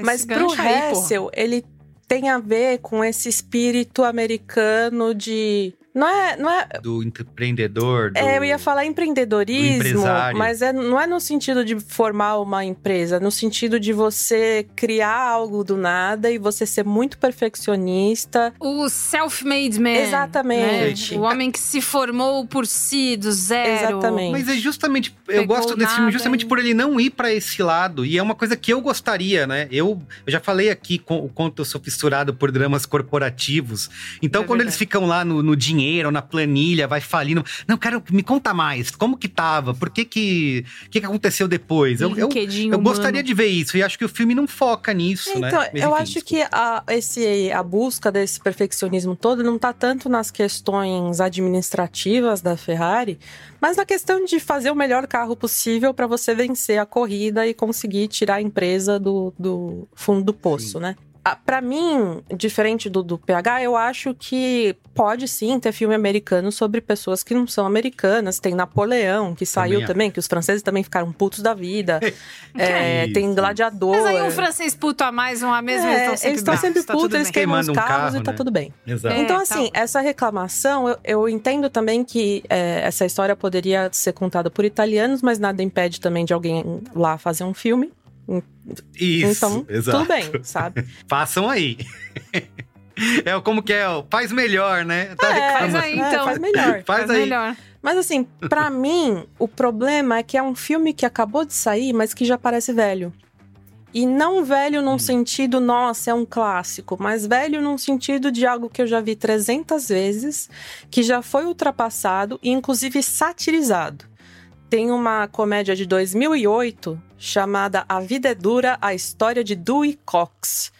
Mas pro. Hessel, ele tem a ver com esse espírito americano de. Não é. Não é Do empreendedor. Do... é, eu ia falar do empreendedorismo, mas é, não é no sentido de formar uma empresa, é no sentido de você criar algo do nada e você ser muito perfeccionista. O self-made man. Exatamente. né? O homem que se formou por si, do zero. Exatamente. Mas é justamente. Eu Pegou gosto desse filme justamente e- por ele não ir pra esse lado. E é uma coisa que eu gostaria, né? Eu, eu já falei aqui com, o quanto eu sou fissurado por dramas corporativos. Então, É quando verdade. eles ficam lá no, no dinheiro, na planilha, vai falindo. Não, cara, me conta mais. Como que tava? Por que que. O que, que aconteceu depois? Eu, eu, eu gostaria de ver isso. E acho que o filme não foca nisso, né? Então, Mas, eu enfim, acho desculpa. que a, esse, a busca desse perfeccionismo todo não tá tanto nas questões administrativas da Ferrari, mas na questão de fazer o melhor carro possível para você vencer a corrida e conseguir tirar a empresa do, do fundo do poço, né? Ah, Pra mim, diferente do, do PH, eu acho que pode sim ter filme americano sobre pessoas que não são americanas. Tem Napoleão, que saiu acho. também, que os franceses também ficaram putos da vida. É, tem. Gladiador. Mas aí um francês puto a mais, um a menos, É, eles estão sempre eles estão sempre tá tudo putos, eles bem. queimam os um carros carro, e tá né? tudo bem. Exato. É, então, tá assim, bom. essa reclamação, eu, eu entendo também que é, essa história poderia ser contada por italianos, mas nada impede também de alguém lá fazer um filme. Isso, então, exato. tudo bem, sabe? Façam aí. É o como que é, ó, faz melhor, né? Tá É, Faz aí, É, então. faz melhor. Faz aí. melhor. Mas assim, pra mim, o problema é que é um filme que acabou de sair, mas que já parece velho. E não velho Hum. num sentido, nossa, é um clássico, mas velho num sentido de algo que eu já vi 300 vezes, que já foi ultrapassado e inclusive satirizado. Tem uma comédia de 2008 chamada A Vida é Dura, a história de Dewey Cox,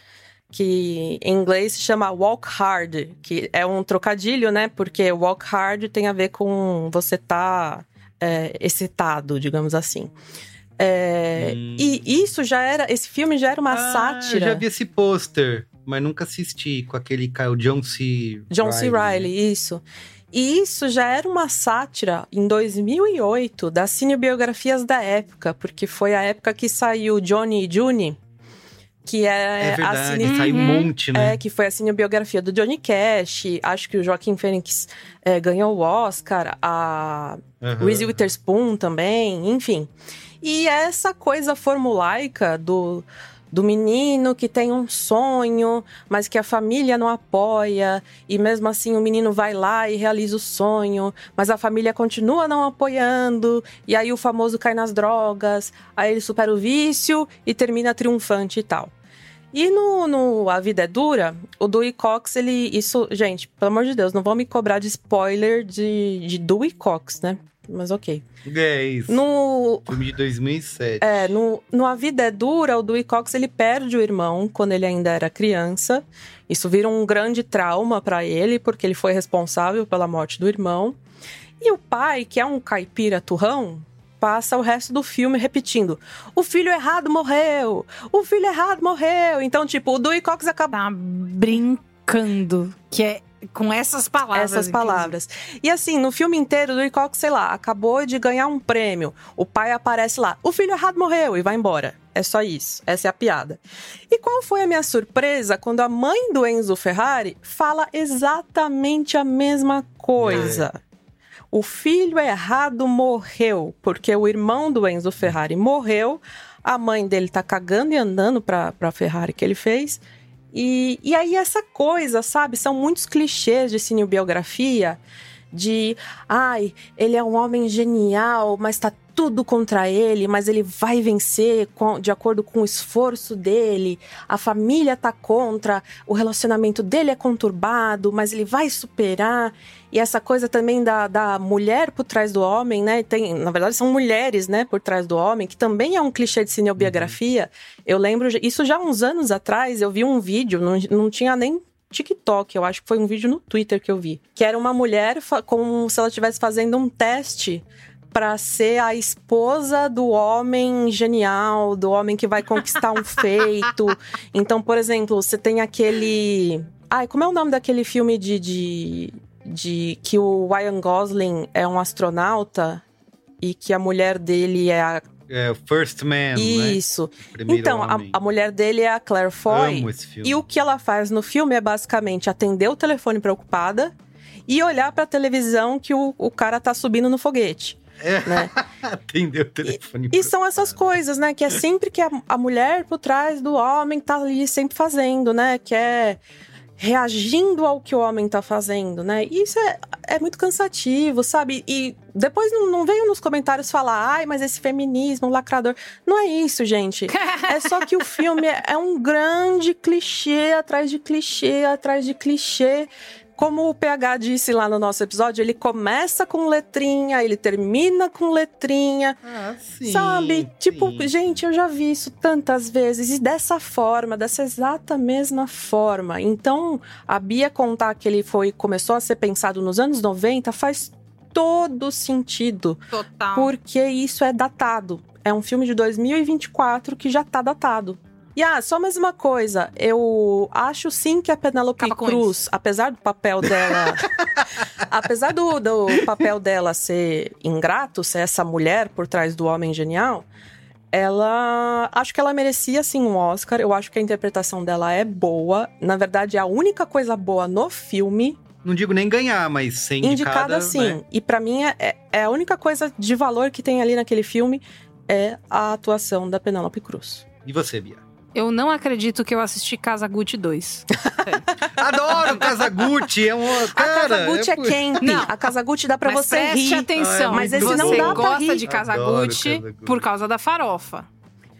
que em inglês se chama Walk Hard, que é um trocadilho, né? Porque Walk Hard tem a ver com você tá é, excitado, digamos assim. É, Hum. E isso já era, esse filme já era uma Ah, sátira. Eu já vi esse pôster, mas nunca assisti com aquele cara, o John C. John C. Riley, isso. E isso já era uma sátira em 2008 das cinebiografias da época, porque foi a época que saiu Johnny e June, que é, É a verdade, cine... saiu um monte, né? É, que foi a cinebiografia do Johnny Cash. Acho que o Joaquim Phoenix é, ganhou o Oscar. A Aham. Reese Witherspoon também, enfim. E essa coisa formulaica do, do menino que tem um sonho, mas que a família não apoia, e mesmo assim o menino vai lá e realiza o sonho, mas a família continua não apoiando, e aí o famoso cai nas drogas, aí ele supera o vício e termina triunfante e tal. E no, no A Vida é Dura, o Dewey Cox, ele. Isso, gente, pelo amor de Deus, não vão me cobrar de spoiler de, de Dewey Cox, né? Mas ok. É isso. No, Filme de 2007. é, no, no A Vida é Dura, o Dewey Cox ele perde o irmão quando ele ainda era criança. Isso vira um grande trauma pra ele, porque ele foi responsável pela morte do irmão. E o pai, que é um caipira turrão, passa o resto do filme repetindo: o filho errado morreu! O filho errado morreu! Então, tipo, o Dewey Cox acaba Tá brincando. Que é com essas palavras. essas palavras. E assim, no filme inteiro, o Dewey Cox, sei lá, acabou de ganhar um prêmio. O pai aparece lá, o filho errado morreu e vai embora. É só isso. Essa é a piada. E qual foi a minha surpresa quando a mãe do Enzo Ferrari fala exatamente a mesma coisa? O filho errado morreu, porque o irmão do Enzo Ferrari morreu, a mãe dele tá cagando e andando pra, pra Ferrari que ele fez. E, e aí essa coisa, sabe? São muitos clichês de cinebiografia de ai, ele é um homem genial, mas tá tudo contra ele, mas ele vai vencer com, de acordo com o esforço dele. A família tá contra, o relacionamento dele é conturbado, mas ele vai superar. E essa coisa também da, da mulher por trás do homem, né? Tem, na verdade, são mulheres, né, por trás do homem, que também é um clichê de cinebiografia. Uhum. Eu lembro, isso já uns anos atrás, eu vi um vídeo, não, não tinha nem TikTok, eu acho que foi um vídeo no Twitter que eu vi, que era uma mulher como se ela estivesse fazendo um teste para ser a esposa do homem genial, do homem que vai conquistar um feito. Então, por exemplo, você tem aquele. Ai, como é o nome daquele filme de, de, de que o Ryan Gosling é um astronauta e que a mulher dele é a é, First Man, né? Isso. Né? Então, a, a, mulher dele é a Claire Foy. E o que ela faz no filme é basicamente atender o telefone preocupada e olhar para a televisão que o, o cara tá subindo no foguete. É. Né? Atendeu o telefone. E, e, são essas coisas, né? Que é sempre que a, a, mulher por trás do homem tá ali sempre fazendo, né? Que é reagindo ao que o homem tá fazendo, né? E isso é, é muito cansativo, sabe? E depois não, não venham nos comentários falar, ai, mas esse feminismo lacrador. Não é isso, gente. é só que o filme é, é um grande clichê atrás de clichê atrás de clichê como o PH disse lá no nosso episódio, ele começa com letrinha, ele termina com letrinha. Ah, sim. Sabe? Sim. Tipo, gente, eu já vi isso tantas vezes e dessa forma, dessa exata mesma forma. Então, a Bia contar que ele foi começou a ser pensado nos anos 90 faz todo sentido. Total. Porque isso é datado. É um filme de 2024 que já tá datado. E ah, só mais uma coisa. Eu acho sim que a Penélope Cruz, apesar do papel dela. apesar do, do papel dela ser ingrato, ser essa mulher por trás do homem genial, ela. Acho que ela merecia sim um Oscar. Eu acho que a interpretação dela é boa. Na verdade, é a única coisa boa no filme. Não digo nem ganhar, mas ser indicada. Indicada sim. Né? E para mim é, é a única coisa de valor que tem ali naquele filme é a atuação da Penélope Cruz. E você, Bia? Eu não acredito que eu assisti Casagutti 2. Adoro Casagutti, é um cara. A Casagutti é, é quente. Não, a Casagutti dá para você preste rir. atenção. mas esse não dá gosta rir. de Casagutti por causa da farofa.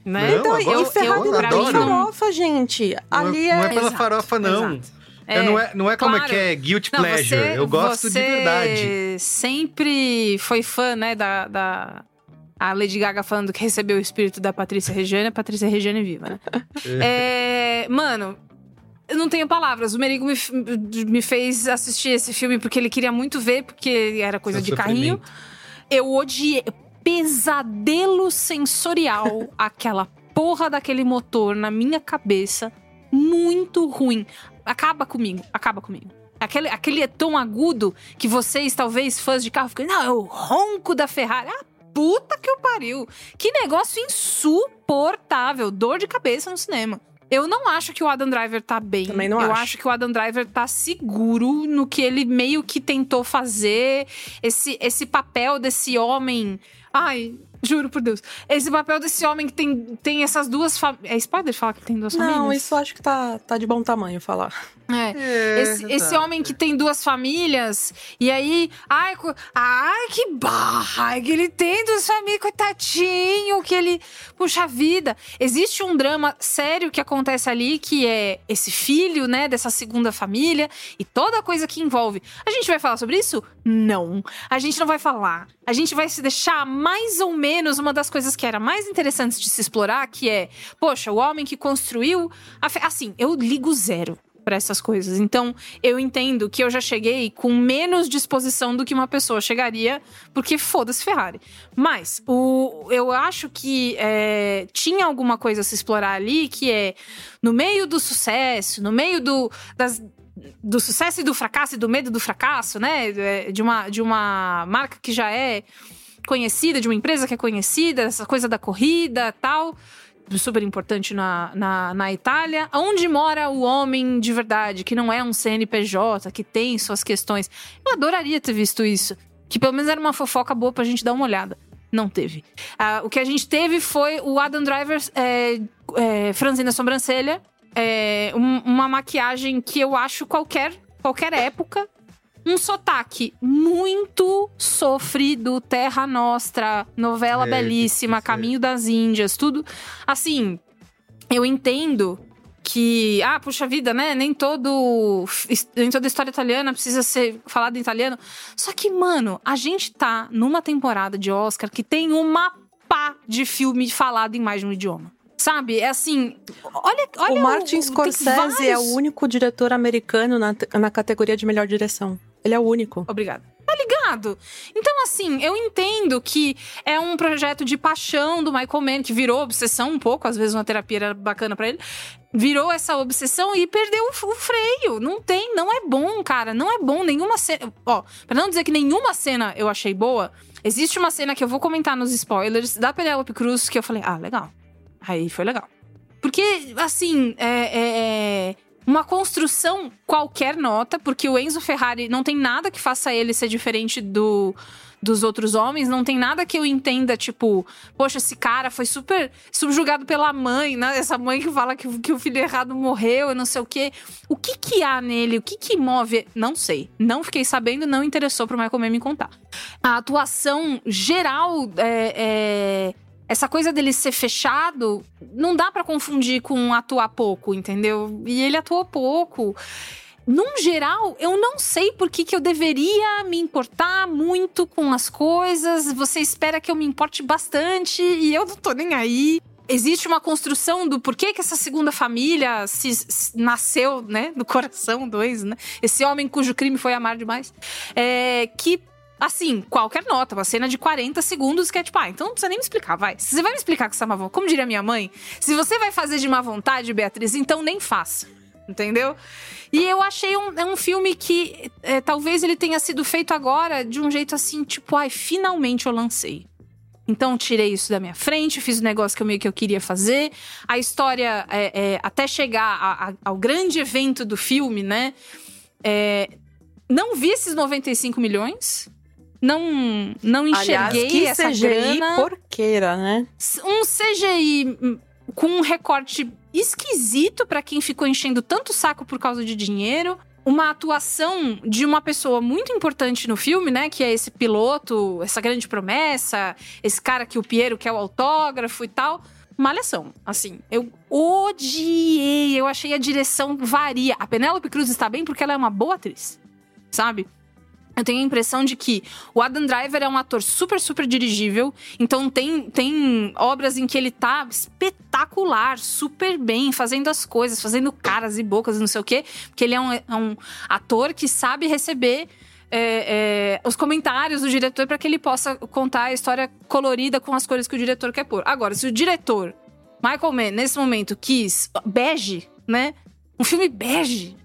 Né? Não, então, eu, Ferrari eu, não tem farofa, gente. Ali não, é... não é pela Exato, farofa, não. Exato. É, não é, não é como claro. é que é guilty Não, pleasure. você- eu gosto de você verdade. sempre foi fã, né, da, da... A Lady Gaga falando que recebeu o espírito da Patrícia Regiane, a Patrícia Regiane viva, né? É, mano, eu não tenho palavras. O Merigo me, me fez assistir esse filme porque ele queria muito ver, porque era coisa Seu de carrinho. Eu odiei. Pesadelo sensorial. aquela porra daquele motor na minha cabeça. Muito ruim. Acaba comigo, acaba comigo. Aquele, aquele tom agudo que vocês, talvez, fãs de carro, ficam. Não, é o ronco da Ferrari. Ah, puta que eu pariu. Que negócio insuportável. Dor de cabeça no cinema. Eu não acho que o Adam Driver tá bem. Também não eu acho. acho que o Adam Driver tá seguro no que ele meio que tentou fazer. Esse, esse papel desse homem. Ai, juro por Deus. Esse papel desse homem que tem, tem essas duas famílias. É spoiler falar que tem duas famílias? Não, isso eu acho que tá, tá de bom tamanho falar. É. É, esse, tá. esse homem que tem duas famílias, e aí, ai, ai, que barra, que ele tem duas famílias, coitadinho, que ele. Puxa vida. Existe um drama sério que acontece ali, que é esse filho, né, dessa segunda família, e toda a coisa que envolve. A gente vai falar sobre isso? Não. A gente não vai falar. A gente vai se deixar mais ou menos uma das coisas que era mais interessantes de se explorar, que é, poxa, o homem que construiu. fe- Assim, eu ligo zero para essas coisas. Então, eu entendo que eu já cheguei com menos disposição do que uma pessoa chegaria, porque foda-se Ferrari. Mas, o, eu acho que é, tinha alguma coisa a se explorar ali, que é no meio do sucesso, no meio do, das, do sucesso e do fracasso e do medo do fracasso, né? É, De uma, de uma marca que já é conhecida, de uma empresa que é conhecida, essa coisa da corrida tal super importante na, na, na Itália. Onde mora o homem de verdade, que não é um CNPJ, que tem suas questões. Eu adoraria ter visto isso. Que pelo menos era uma fofoca boa pra gente dar uma olhada. Não teve. Ah, o que a gente teve foi o Adam Driver é, é, franzindo a sobrancelha. É, um- uma maquiagem que eu acho qualquer, qualquer época um sotaque muito sofrido, Terra Nostra, novela É, belíssima, é. Caminho das Índias, tudo. Assim, eu entendo que, ah, puxa vida, né? Nem todo nem toda história italiana precisa ser falada em italiano. Só que, mano, a gente tá numa temporada de Oscar que tem uma pá de filme falado em mais de um idioma. Sabe? É assim, olha, olha o Martin tem Scorsese é vários- o único diretor americano na, na categoria de melhor direção. Ele é o único. Obrigada. Tá ligado? Então, assim, eu entendo que é um projeto de paixão do Michael Mann, que virou obsessão um pouco, às vezes uma terapia era bacana pra ele. Virou essa obsessão e perdeu o, o freio. Não tem, não é bom, cara. Não é bom nenhuma cena. Ó, pra não dizer que nenhuma cena eu achei boa, existe uma cena que eu vou comentar nos spoilers da Penélope Cruz que eu falei, ah, legal. Aí foi legal. Porque, assim, é, é- é uma construção qualquer nota, porque o Enzo Ferrari não tem nada que faça ele ser diferente do, dos outros homens, não tem nada que eu entenda, tipo, poxa, esse cara foi super subjugado pela mãe, né? Essa mãe que fala que, que o filho errado morreu e não sei o quê. O que que há nele? O que que move? Não sei. Não fiquei sabendo, não interessou pro Michael Mann me contar. A atuação geral é- é essa coisa dele ser fechado, não dá pra confundir com atuar pouco, entendeu? E ele atuou pouco. Num geral, eu não sei por que, que eu deveria me importar muito com as coisas. Você espera que eu me importe bastante e eu não tô nem aí. Existe uma construção do porquê que essa segunda família se, se- nasceu, né? No coração do ex, né? Esse homem cujo crime foi amar demais. É, que Assim, qualquer nota, uma cena de 40 segundos que é tipo, ah, então não precisa nem me explicar, vai. Se você vai me explicar que você é má vontade, como diria minha mãe, se você vai fazer de má vontade, Beatriz, então nem faça. Entendeu? E eu achei um, é um filme que é, talvez ele tenha sido feito agora de um jeito assim, tipo, ai, finalmente eu lancei. Então tirei isso da minha frente, fiz o negócio que eu meio que eu queria fazer. A história, é, é, até chegar a- a- ao grande evento do filme, né? É, não vi esses 95 milhões. Não, não enxerguei Aliás, que essa CGI grana. porqueira, né? Um CGI com um recorte esquisito pra quem ficou enchendo tanto saco por causa de dinheiro. Uma atuação de uma pessoa muito importante no filme, né? Que é esse piloto, essa grande promessa, esse cara que o Piero quer o autógrafo e tal. Malhação, assim. Eu odiei, eu achei a direção varia. A Penélope Cruz está bem porque ela é uma boa atriz, sabe? Eu tenho a impressão de que o Adam Driver é um ator super, super dirigível. Então tem, tem obras em que ele tá espetacular, super bem, fazendo as coisas, fazendo caras e bocas e não sei o quê. Porque ele é um, é um ator que sabe receber é, é, os comentários do diretor para que ele possa contar a história colorida com as cores que o diretor quer pôr. Agora, se o diretor, Michael Mann, nesse momento, quis bege, né? Um filme bege.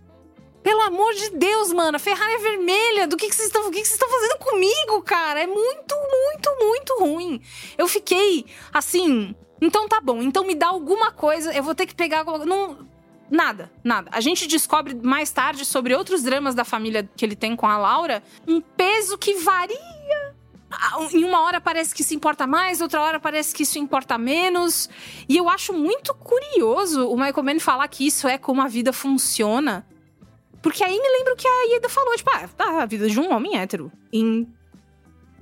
Pelo amor de Deus, mano, a Ferrari é vermelha. Do que vocês estão, que vocês estão fazendo comigo, cara? É muito, muito, muito ruim. Eu fiquei assim. Então tá bom. Então me dá alguma coisa. Eu vou ter que pegar. Não, nada, nada. A gente descobre mais tarde sobre outros dramas da família que ele tem com a Laura. Um peso que varia. Ah, Em uma hora parece que isso importa mais, outra hora parece que isso importa menos. E eu acho muito curioso o Michael Mann falar que isso é como a vida funciona. Porque aí me lembro que a Ieda falou, tipo, ah, tá, a vida de um homem hétero. Em,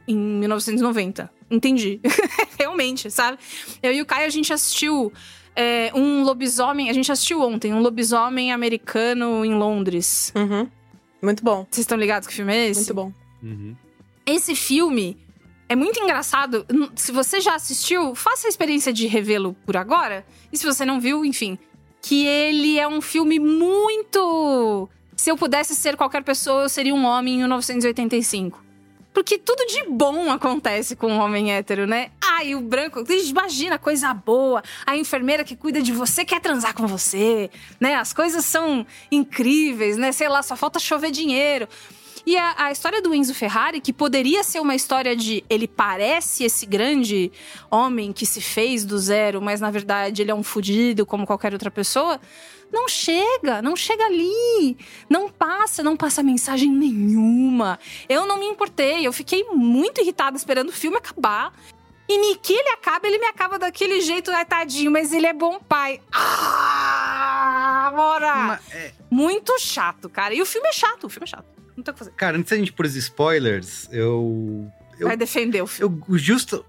em 1990. Entendi. Realmente, sabe? Eu e o Caio, a gente assistiu é, um lobisomem. A gente assistiu ontem, um lobisomem americano em Londres. Uhum. Muito bom. Vocês estão ligados que filme é esse? Muito bom. Uhum. Esse filme é muito engraçado. Se você já assistiu, faça a experiência de revê-lo por agora. E se você não viu, enfim. Que ele é um filme muito. Se eu pudesse ser qualquer pessoa, eu seria um homem em 1985. Porque tudo de bom acontece com um homem hétero, né? Ai, o branco, imagina, coisa boa. A enfermeira que cuida de você quer transar com você, né? As coisas são incríveis, né? Sei lá, só falta chover dinheiro. E a, a história do Enzo Ferrari, que poderia ser uma história de ele parece esse grande homem que se fez do zero, mas na verdade ele é um fudido como qualquer outra pessoa, não chega, não chega ali. Não passa, não passa mensagem nenhuma. Eu não me importei, eu fiquei muito irritada esperando o filme acabar. E ni que ele acaba, ele me acaba daquele jeito, ai tadinho, mas ele é bom pai. Ah, Mora! É, Muito chato, cara. E o filme é chato, o filme é chato. Não tem o que fazer. Cara, antes da gente pôr os spoilers, eu. eu Vai defender o filme. eu justo.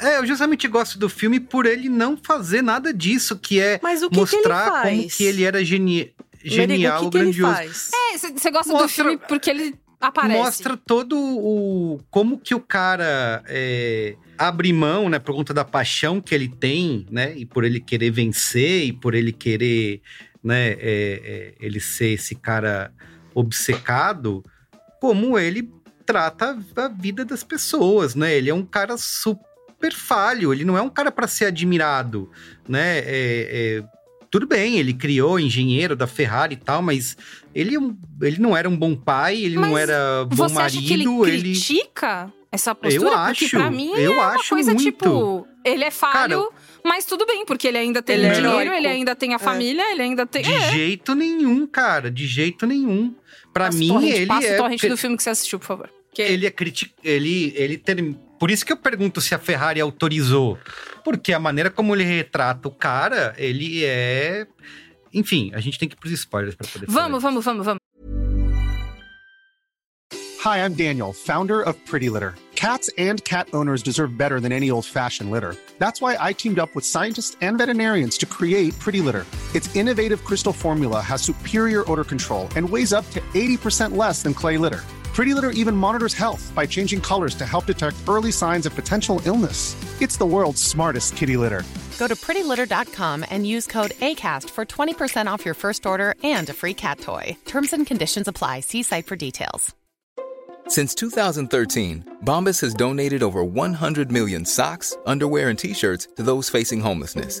É, eu justamente gosto do filme por ele não fazer nada disso, que é Mas o que, que ele mostrar como faz? que ele era geni Merigo, genial, o que, que ele grandioso. faz? É, você gosta do Mostra- filme porque ele aparece. Mostra todo o. como que o cara é, abre mão, né, por conta da paixão que ele tem, né? E por ele querer vencer, e por ele querer, né, é, é, ele ser esse cara obcecado, como ele trata a vida das pessoas, né? Ele é um cara super falho, ele não é um cara para ser admirado, né? É, é, tudo bem, ele criou engenheiro da Ferrari e tal, mas ele, é ele não era um bom pai, ele não Mas era bom Você marido, acha que ele ele. critica essa postura? Eu Porque acho, pra mim eu é uma acho coisa muito. tipo... Ele é falho, Cara, mas tudo bem, porque ele ainda tem Ele é dinheiro, ele ainda tem a família, ele ainda tem... De É. jeito nenhum, cara, de jeito nenhum. Pra Passa o mim, torrent, ele passa é. o torrent do filme que você assistiu, por favor. Que- ele é criti... ele ele ter... por isso que eu pergunto se a Ferrari autorizou porque a maneira como ele retrata o cara ele é enfim a gente tem que ir pros spoilers pra poder falar Vamos, vamos, vamos, vamos. Hi, I'm Daniel, founder of Pretty Litter. Cats and cat owners deserve better than any old fashioned litter. That's why I teamed up with scientists and veterinarians to create Pretty Litter. Its innovative crystal formula has superior odor control and weighs up to 80% less than clay litter. Pretty Litter even monitors health by changing colors to help detect early signs of potential illness. It's the world's smartest kitty litter. Go to prettylitter.com and use code ACAST for 20% off your first order and a free cat toy. Terms and conditions apply. See site for details. Since 2013, Bombas has donated over 100 million socks, underwear, and t shirts to those facing homelessness.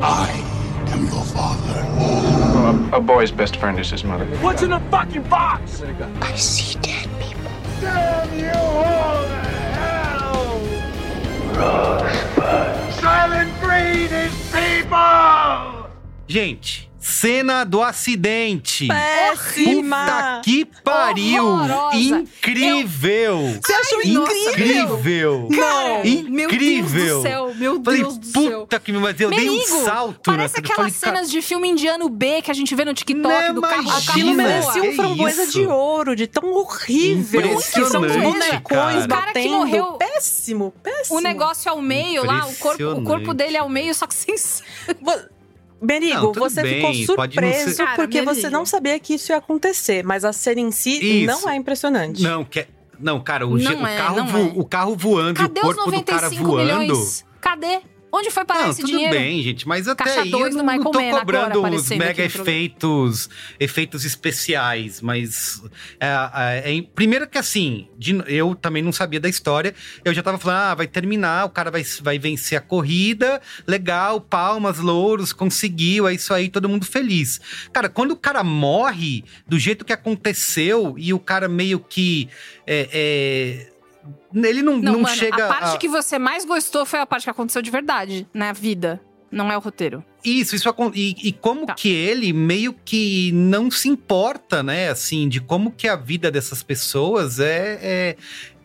I am your father. A boy's best friend is his mother. What's in the fucking box? I see dead people. Damn you all to hell! Rosebud. Silent breed is people! gente cena do acidente Péssima! Puta que pariu Horrorosa. incrível Você achou incrível Não! Meu Deus incrível do céu, meu Falei, Deus do céu. puta que me mas eu dei um Merigo, salto Parece aquelas falei, cenas de filme indiano B que a gente vê no TikTok Não, do carro. O carro Aquilo Imagina, merecia um framboesa isso? de ouro, de tão horrível. Que são os bonecões cara. O cara que batendo. morreu- Péssimo, péssimo. O negócio ao meio lá, o corpo, o corpo dele é ao meio, só que sem sangue. Vo- Merigo, Não, tudo você bem, ficou surpreso ser- Cara, porque Merigo. você não sabia que isso ia acontecer, mas a cena em si Isso. não é impressionante. Não, que é- Não, cara, o, Não o é, carro não vo- é. o carro voando Cadê e o os corpo do cara 95 voando. milhões? Cadê? Onde foi parar Não, esse tudo dinheiro? bem, gente, mas até Caixa aí eu não, tô cobrando os mega efeitos, efeitos especiais, mas é, é, é- primeiro que assim, de- eu também não sabia da história, eu já tava falando, ah, vai terminar, o cara vai, vai vencer a corrida, legal, palmas, louros, conseguiu, é isso aí, todo mundo feliz. Cara, quando o cara morre do jeito que aconteceu e o cara meio que é, é, ele não, Não, não, mano, chega a parte a- que você mais gostou foi a parte que aconteceu de verdade, na vida. Não é o roteiro. Isso, isso e, e como Tá. que ele meio que não se importa, né? Assim, de como que a vida dessas pessoas é. é-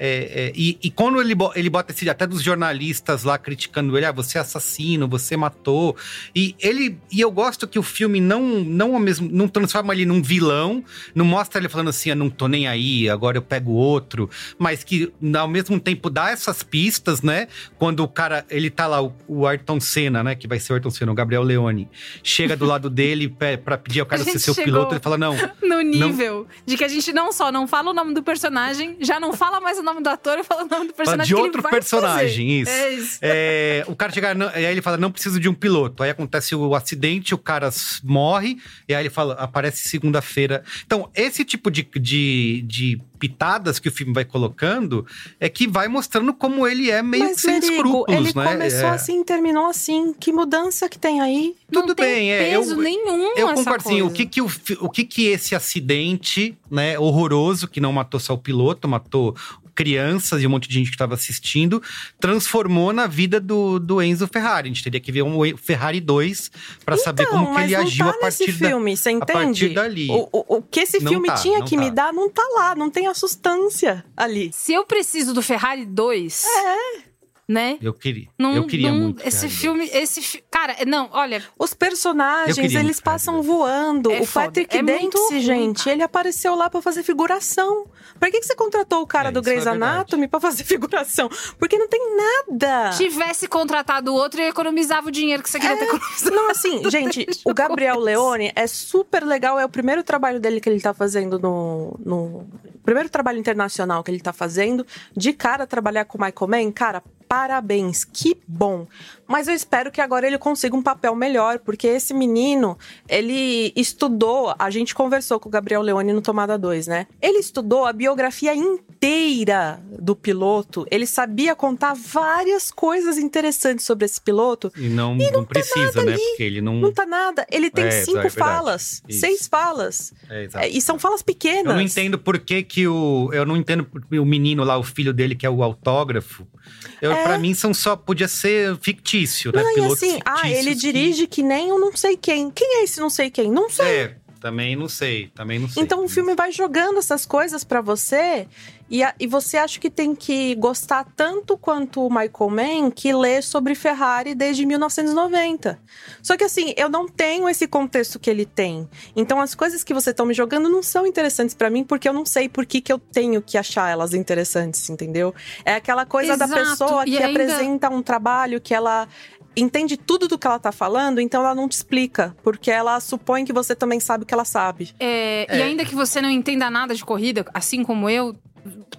é- é- e, e quando ele, ele bota esse até dos jornalistas lá criticando ele, ah, você é assassino, você matou. E ele. E eu gosto que o filme não, não mesmo. não transforma ele num vilão, não mostra ele falando assim, ah, não tô nem aí, agora eu pego outro. Mas que ao mesmo tempo dá essas pistas, né? Quando o cara, ele tá lá, o, o Ayrton Senna, né? Que vai ser o Ayrton Senna, o Gabriel Leone. Chega do lado dele pra pedir ao cara ser seu piloto, ele fala: não. No nível de que a gente não só não fala o nome do personagem, já não fala mais o nome do ator e fala o nome do Fala personagem de outro personagem, isso. É isso. É, o cara chega, não- e aí ele fala, não preciso de um piloto. Aí acontece o acidente, o cara morre, e aí ele fala, aparece segunda-feira. Então, esse tipo de, de, de pitadas que o filme vai colocando é que vai mostrando como ele é meio Mas, sem Merigo, escrúpulos, ele né? começou É. assim terminou assim. Que mudança que tem aí? Tudo bem, é. peso eu, nenhum Eu concordo, sim. O que que, o, o que que esse acidente, né, horroroso, que não matou só o piloto, matou crianças e um monte de gente que estava assistindo, transformou na vida do, do Enzo Ferrari. A gente teria que ver um Ferrari 2 para saber Então, como que ele agiu tá a partir da, filme, você a entende? partir dali. O, o- o que esse Não filme tá, tinha que tá. me dar não tá lá, não tem a sustância ali. Se eu preciso do Ferrari 2, É. né? Eu queria. Não, eu queria não- muito. Esse filme, esse fi- cara, não, olha, Os personagens, eles passam voando. É o foda. Patrick É Dempsey, gente, ele apareceu lá pra fazer figuração. Por que, que você contratou o cara É, do é Grey's verdade. Anatomy pra fazer figuração? Porque não tem nada. tivesse contratado o outro, eu economizava o dinheiro que você queria ter economizado. Não, assim, gente, o Gabriel Leone é super legal. É o primeiro trabalho dele que ele tá fazendo no. no primeiro trabalho internacional que ele tá fazendo. De cara, trabalhar com o Michael Mann, cara, parabéns, que bom. Mas eu espero que agora ele consiga um papel melhor, porque esse menino, ele estudou. A gente conversou com o Gabriel Leone no Tomada 2, né? Ele estudou a biografia inteira do piloto. Ele sabia contar várias coisas interessantes sobre esse piloto. E não, não, precisa, né? Porque ele não. Não tá nada. Ele tem É, cinco é falas, Isso. seis falas. É, exato. É, e são falas pequenas. Eu não entendo por que, que o. Eu não entendo o menino lá, o filho dele, que é o autógrafo. Eu, É. Pra mim, são só. Podia ser fictício, né? Não, Pilotos assim, ah, fictícios ele que- dirige que nem o não sei quem. Quem é esse não sei quem? Não sei. É, também não sei. Também não sei. Então o filme vai jogando essas coisas pra você e, a- e você acha que tem que gostar tanto quanto o Michael Mann que lê sobre Ferrari desde 1990. Só que assim, eu não tenho esse contexto que ele tem. Então as coisas que você tá me jogando não são interessantes pra mim porque eu não sei por que, que eu tenho que achar elas interessantes, entendeu? É aquela coisa da Exato, pessoa e que ainda- apresenta um trabalho que ela entende tudo do que ela tá falando, então ela não te explica, porque ela supõe que você também sabe o que ela sabe. É, E ainda que você não entenda nada de corrida, assim como eu,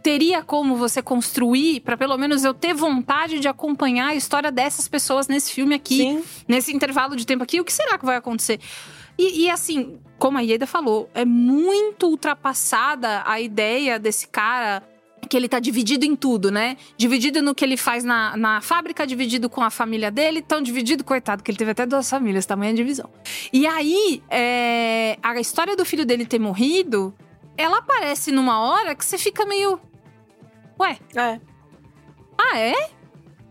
teria como você construir pra pelo menos eu ter vontade de acompanhar a história dessas pessoas nesse filme aqui, Sim. nesse intervalo de tempo aqui. O que será que vai acontecer? E, e, assim, como a Ieda falou, é muito ultrapassada a ideia desse cara que ele tá dividido em tudo, né? Dividido no que ele faz na, na fábrica, dividido com a família dele, tão dividido, coitado, que ele teve até duas famílias, tamanha divisão. E aí, é, a história do filho dele ter morrido, ela aparece numa hora que você fica meio. Ué, É. ah, é?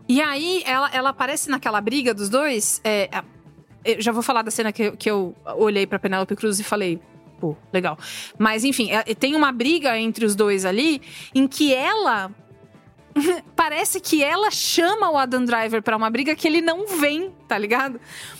E aí, ela, ela aparece naquela briga dos dois. é, eu já vou falar da cena que, que eu olhei pra Penélope Cruz e falei. Pô, legal. Mas, enfim, é- tem uma briga entre os dois ali em que ela. Parece que ela chama o Adam Driver pra uma briga que ele não vem, tá ligado?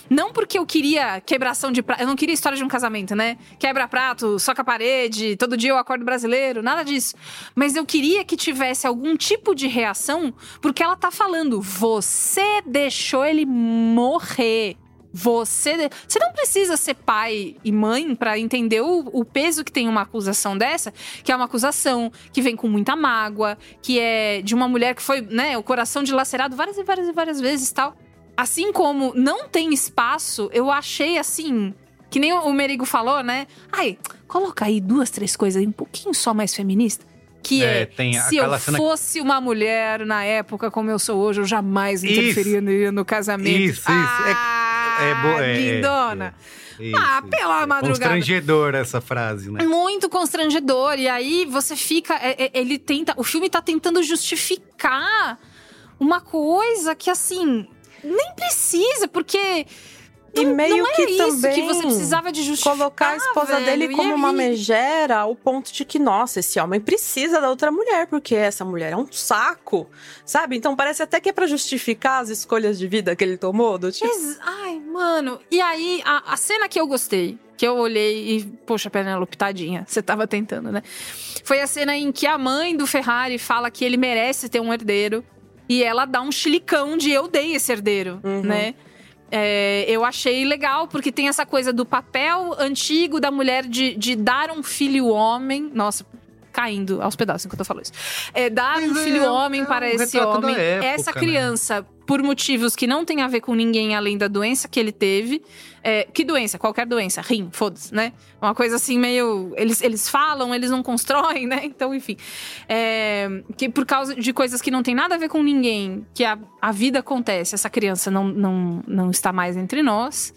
Não porque eu queria quebração de prato. Eu não queria história de um casamento, né? Quebra prato, soca parede, todo dia eu acordo brasileiro, nada disso. Mas eu queria que tivesse algum tipo de reação, porque ela tá falando: você deixou ele morrer. Você, você não precisa ser pai e mãe pra entender o, o peso que tem uma acusação dessa, que é uma acusação que vem com muita mágoa, que é de uma mulher que foi, né, o coração dilacerado várias e várias e várias vezes, tal. Assim como não tem espaço, eu achei assim, que nem o Merigo falou, né? Ai, coloca aí duas, três coisas aí um pouquinho só mais feminista. Que é, É, se eu cena- fosse uma mulher na época como eu sou hoje, eu jamais interferiria no casamento. Isso, isso. É- Ah, é boa, é- é- lindona. Isso, ah, pela madrugada. Constrangedor essa frase, né? Muito constrangedor. E aí você fica. é- é- ele tenta. O filme tá tentando justificar uma coisa que, assim, nem precisa, porque. E meio não é que isso também que você precisava de justificar. colocar a esposa velho. dele como uma aí- megera ao ponto de que, nossa, esse homem precisa da outra mulher, porque essa mulher é um saco, sabe? Então parece até que é pra justificar as escolhas de vida que ele tomou, do tipo... Ai, mano. E aí, a, a cena que eu gostei, que eu olhei e, poxa, Penélope, tadinha, você tava tentando, né? Foi a cena em que a mãe do Ferrari fala que ele merece ter um herdeiro. E ela dá um chilicão de eu dei esse herdeiro, Uhum. né? É, eu achei legal, porque tem essa coisa do papel antigo da mulher de, de dar um filho homem. Nossa, caindo aos pedaços enquanto eu falo isso. É, dar um é, filho homem é para um esse homem. época, essa né? criança por motivos que não tem a ver com ninguém além da doença que ele teve. É, que doença? Qualquer doença. Rim, foda-se, né? Uma coisa assim meio. Eles, eles falam, eles não constroem, né? Então, enfim. É, que por causa de coisas que não tem nada a ver com ninguém, que a, a vida acontece, essa criança não, não, não está mais entre nós.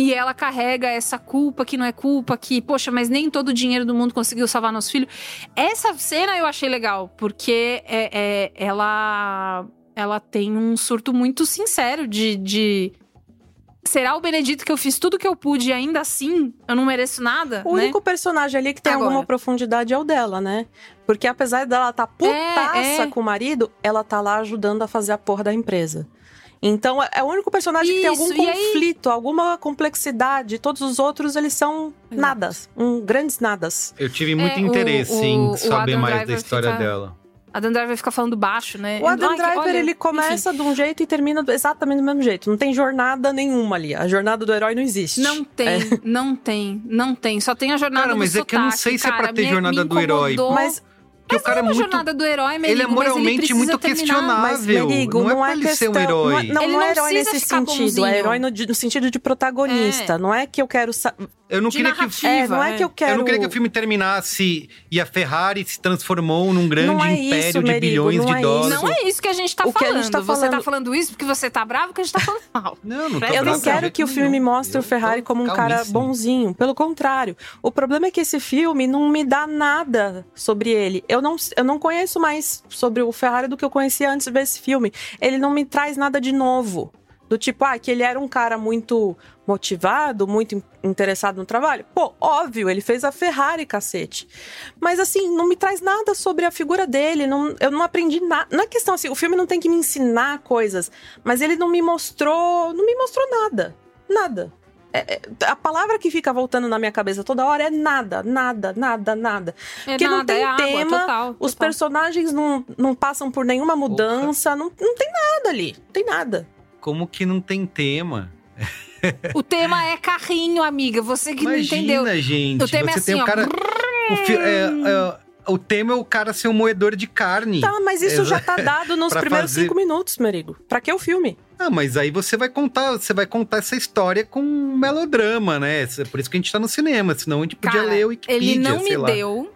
E ela carrega essa culpa que não é culpa, que, poxa, mas nem todo o dinheiro do mundo conseguiu salvar nosso filho. Essa cena eu achei legal, porque é, é, ela, ela tem um surto muito sincero de, de. Será o Benedito que eu fiz tudo que eu pude e ainda assim eu não mereço nada? O né? único personagem ali que tem Agora. alguma profundidade é o dela, né? Porque apesar dela tá putaça É, é. com o marido, ela tá lá ajudando a fazer a porra da empresa. Então, é- é o único personagem que tem algum Isso, e aí- conflito, alguma complexidade. Todos os outros, eles são nadas. Um, grandes nadas. Eu tive muito É, o- interesse o- em o saber Adam mais da história fica- dela. A Dan Driver fica falando baixo, né? O Adam Driver, olha, ele enfim. começa de um jeito e termina exatamente do mesmo jeito. Não tem jornada nenhuma ali. A jornada do herói não existe. Não tem, É. não tem, não tem. Só tem a jornada Cara, do mas é que eu não sei se é pra ter Me- jornada me do herói. Incomodou. Mas Porque o cara é não é uma muito. jornada do herói, Ele é Merigo, mas moralmente precisa muito terminar. questionável. Mas, Merigo, não é não, pra é ele questão. ser um herói. Não, é- não, Ele não é não herói nesse sentido. bonzinho. É herói no, no sentido de protagonista. Não é que eu quero. Eu não De queria que. É, não é é. que eu quero. Eu não queria que o filme terminasse e a Ferrari se transformou num grande é império isso, de Merigo, bilhões de é isso. dólares. Não é isso que a gente tá O que a falando. gente tá Você tá falando- falando isso porque você tá bravo, que a gente tá falando mal. Não, não tô Eu Eu não quero que o filme nenhum. me mostre Eu o Ferrari como um cara bonzinho. Pelo contrário. O problema é que esse filme não me dá nada sobre ele. Eu não, eu não conheço mais sobre o Ferrari do que eu conhecia antes de ver esse filme. Ele não me traz nada de novo. Do tipo, ah, que ele era um cara muito motivado, muito in- interessado no trabalho. Pô, óbvio, ele fez a Ferrari, cacete. Mas assim, não me traz nada sobre a figura dele. Não, eu não aprendi nada. Não é questão assim, o filme não tem que me ensinar coisas, mas ele não me mostrou. Não me mostrou nada. Nada. É- é- a palavra que fica voltando na minha cabeça toda hora é nada, nada, nada, nada. É Porque não tem é água, tema, total, os total. personagens não, não passam por nenhuma mudança, não, não tem nada ali, não tem nada. Como que não tem tema? O tema é carrinho, amiga. Você que Imagina, não entendeu. gente. O tema é você tem assim, o ó. cara. O, fi- é, é, o tema é o cara ser um moedor de carne. Tá, mas isso já Exa- tá dado nos primeiros fazer- cinco minutos, Merigo. Pra que o filme? Ah, mas aí você vai contar, você vai contar essa história com um melodrama, né? É Por isso que a gente tá no cinema, senão a gente podia Cara, ler o Wikipedia, ele não sei me lá. deu.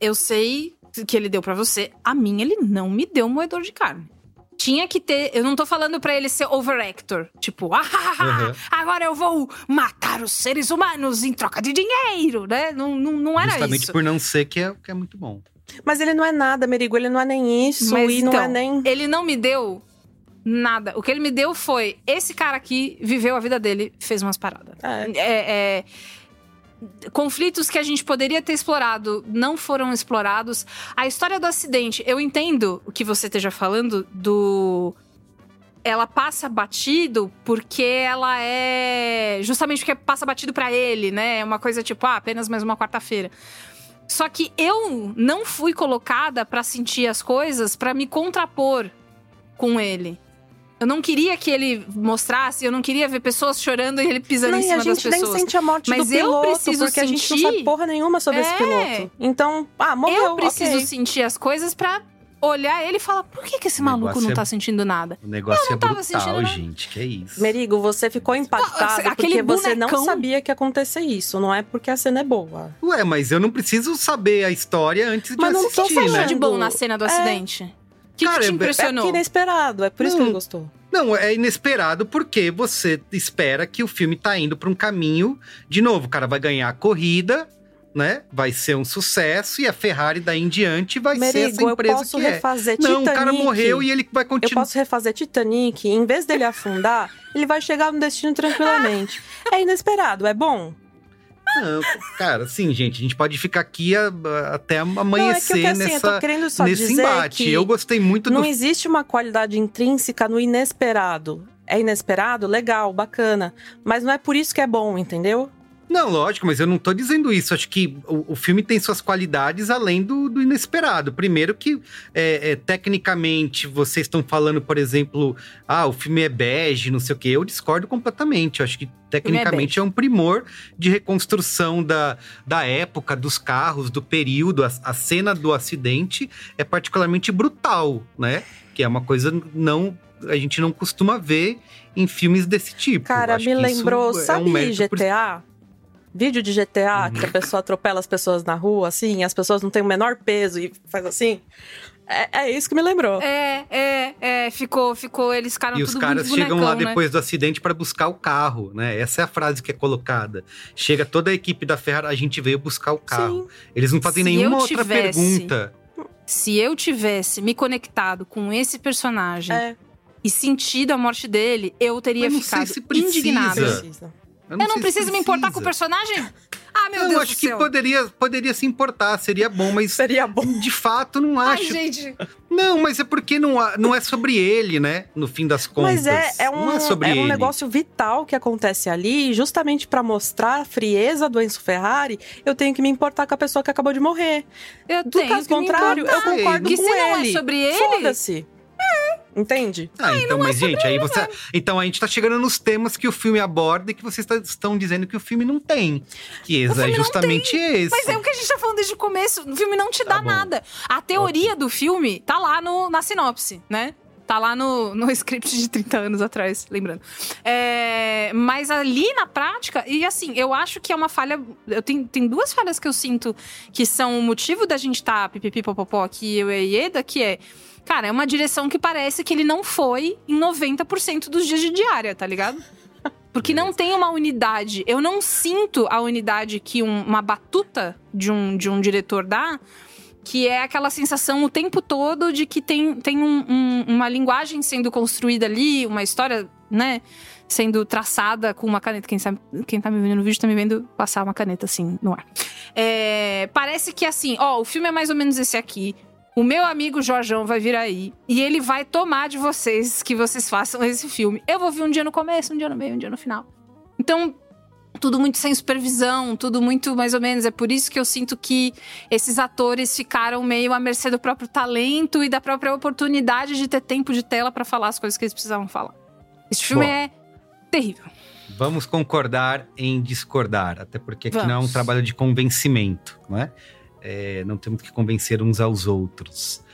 Eu sei que ele deu pra você. A mim, ele não me deu um moedor de carne. Tinha que ter. Eu não tô falando pra ele ser overactor. Tipo, ah, ah, ah, Uhum. agora eu vou matar os seres humanos em troca de dinheiro, né? Não, não, não era Justamente isso. por não ser que é, que é muito bom. Mas ele não é nada, Merigo, ele não é nem isso Mas e não então, é nem. Ele não me deu nada. O que ele me deu foi: esse cara aqui viveu a vida dele, fez umas paradas. É. É, é, conflitos que a gente poderia ter explorado não foram explorados. A história do acidente, eu entendo o que você esteja falando do. Ela passa batido porque ela é. Justamente porque passa batido pra ele, né? É uma coisa tipo, ah, apenas mais uma quarta-feira. Só que eu não fui colocada pra sentir as coisas pra me contrapor com ele. Eu não queria que ele mostrasse, eu não queria ver pessoas chorando e ele pisando Não, em cima a gente das nem pessoas. sente a morte Mas do eu piloto, preciso porque a gente não sentir- sabe porra nenhuma sobre esse É. piloto. Então, ah, morreu, eu preciso ok. sentir as coisas pra olhar ele e falar: por que, que esse maluco não é- tá sentindo nada? O negócio Eu não é tava brutal, sentindo nada. gente. Que é isso. Merigo, você ficou impactado aquele porque você não bonecão- sabia que ia acontecer isso. Não é porque a cena é boa. Ué, mas eu não preciso saber a história antes de Mas não assistir, tô O que você achou né? de bom na cena do É. acidente? O que, Cara, que te é- é impressionou? É inesperado, é por isso que Não. ele gostou. Não, é inesperado porque você espera que o filme tá indo pra um caminho. De novo, o cara vai ganhar a corrida, né? Vai ser um sucesso e a Ferrari daí em diante vai ser essa Merigo, eu empresa posso que é. refazer Não, Titanic. o cara morreu e ele vai Eu continuar. posso refazer Titanic, em vez dele afundar, ele vai chegar no destino tranquilamente. É inesperado, é bom. Não, cara, assim, gente, a gente pode ficar aqui a- a- até Não, é que amanhecer eu, assim, eu nessa, tô nesse embate. Eu gostei muito não do. existe uma qualidade intrínseca no inesperado. É inesperado? Legal, bacana. Mas não é por isso que é bom, entendeu? Não, lógico, mas eu não tô dizendo isso. Acho que o, o filme tem suas qualidades além do, do inesperado. Primeiro que, é, é, tecnicamente, vocês estão falando, por exemplo, ah, o filme é bege, não sei o quê. Eu discordo completamente. Eu acho que, tecnicamente, é, é, um primor de reconstrução da, da época, dos carros, do período. A, a cena do acidente é particularmente brutal, né? Que é uma coisa não a gente não costuma ver em filmes desse tipo. Cara, me lembrou, sabe é um GTA? Por vídeo de GTA uhum. que a pessoa atropela as pessoas na rua, assim, as pessoas não têm o menor peso e faz assim. É, é isso que me lembrou. É, é, é. Ficou, ficou. Eles ficaram E os caras chegam lá né? depois do acidente para buscar o carro, né? Essa é a frase que é colocada. Chega toda a equipe da Ferrari, a gente veio buscar o carro. Sim. Eles não fazem Se nenhuma eu outra tivesse- pergunta. Se eu tivesse me conectado com esse personagem É. e sentido a morte dele, eu teria Mas não sei ficado se precisa. indignada. Precisa. Eu não, sei se preciso me importar com o personagem? Ah, meu eu Deus acho do que céu. poderia, poderia se importar, seria bom, mas Seria bom. de fato não Ai, acho. gente. Não, mas é porque não, não é sobre ele, né? No fim das contas. Mas é, é um, não é sobre é um ele. negócio vital que acontece ali, justamente pra mostrar a frieza do Enzo Ferrari, eu tenho que me importar com a pessoa que acabou de morrer. Eu Do tenho caso que me contrário, eu importar. concordo Que com se não é ele. sobre ele- Foda-se. Entende? Ah, então, é mas gente, aí você. Então a gente tá chegando nos temas que o filme aborda e que vocês tá- estão dizendo que o filme não tem. Que filme é não justamente esse. Mas é o que a gente tá falando desde o começo. O filme não te dá Tá bom. nada. A teoria do filme tá lá no, na sinopse, né? Tá lá no, no script de 30 anos atrás, lembrando. É, mas ali na prática, e assim, eu acho que é uma falha. Eu tenho, tem duas falhas que eu sinto que são o motivo da gente tá pipipi popopó aqui, eu e Ieda, que é. Cara, é uma direção que parece que ele não foi em 90% dos dias de diária, tá ligado? Porque não tem uma unidade. Eu não sinto a unidade que um- uma batuta de um, de um diretor dá, que é aquela sensação o tempo todo de que tem, tem um- um- uma linguagem sendo construída ali, uma história, né? Sendo traçada com uma caneta. Quem, sabe, quem tá me vendo no vídeo tá me vendo passar uma caneta assim no ar. É, parece que assim, ó, o filme é mais ou menos esse aqui. O meu amigo Jorjão vai vir aí e ele vai tomar de vocês que vocês façam esse filme. Eu vou vir um dia no começo, um dia no meio, um dia no final. Então, tudo muito sem supervisão, tudo muito mais ou menos. É por isso que eu sinto que esses atores ficaram meio à mercê do próprio talento e da própria oportunidade de ter tempo de tela pra falar as coisas que eles precisavam falar. Esse filme Bom. é terrível. Vamos concordar em discordar, até porque aqui não é um trabalho de convencimento, não é? É, não temos que convencer uns aos outros.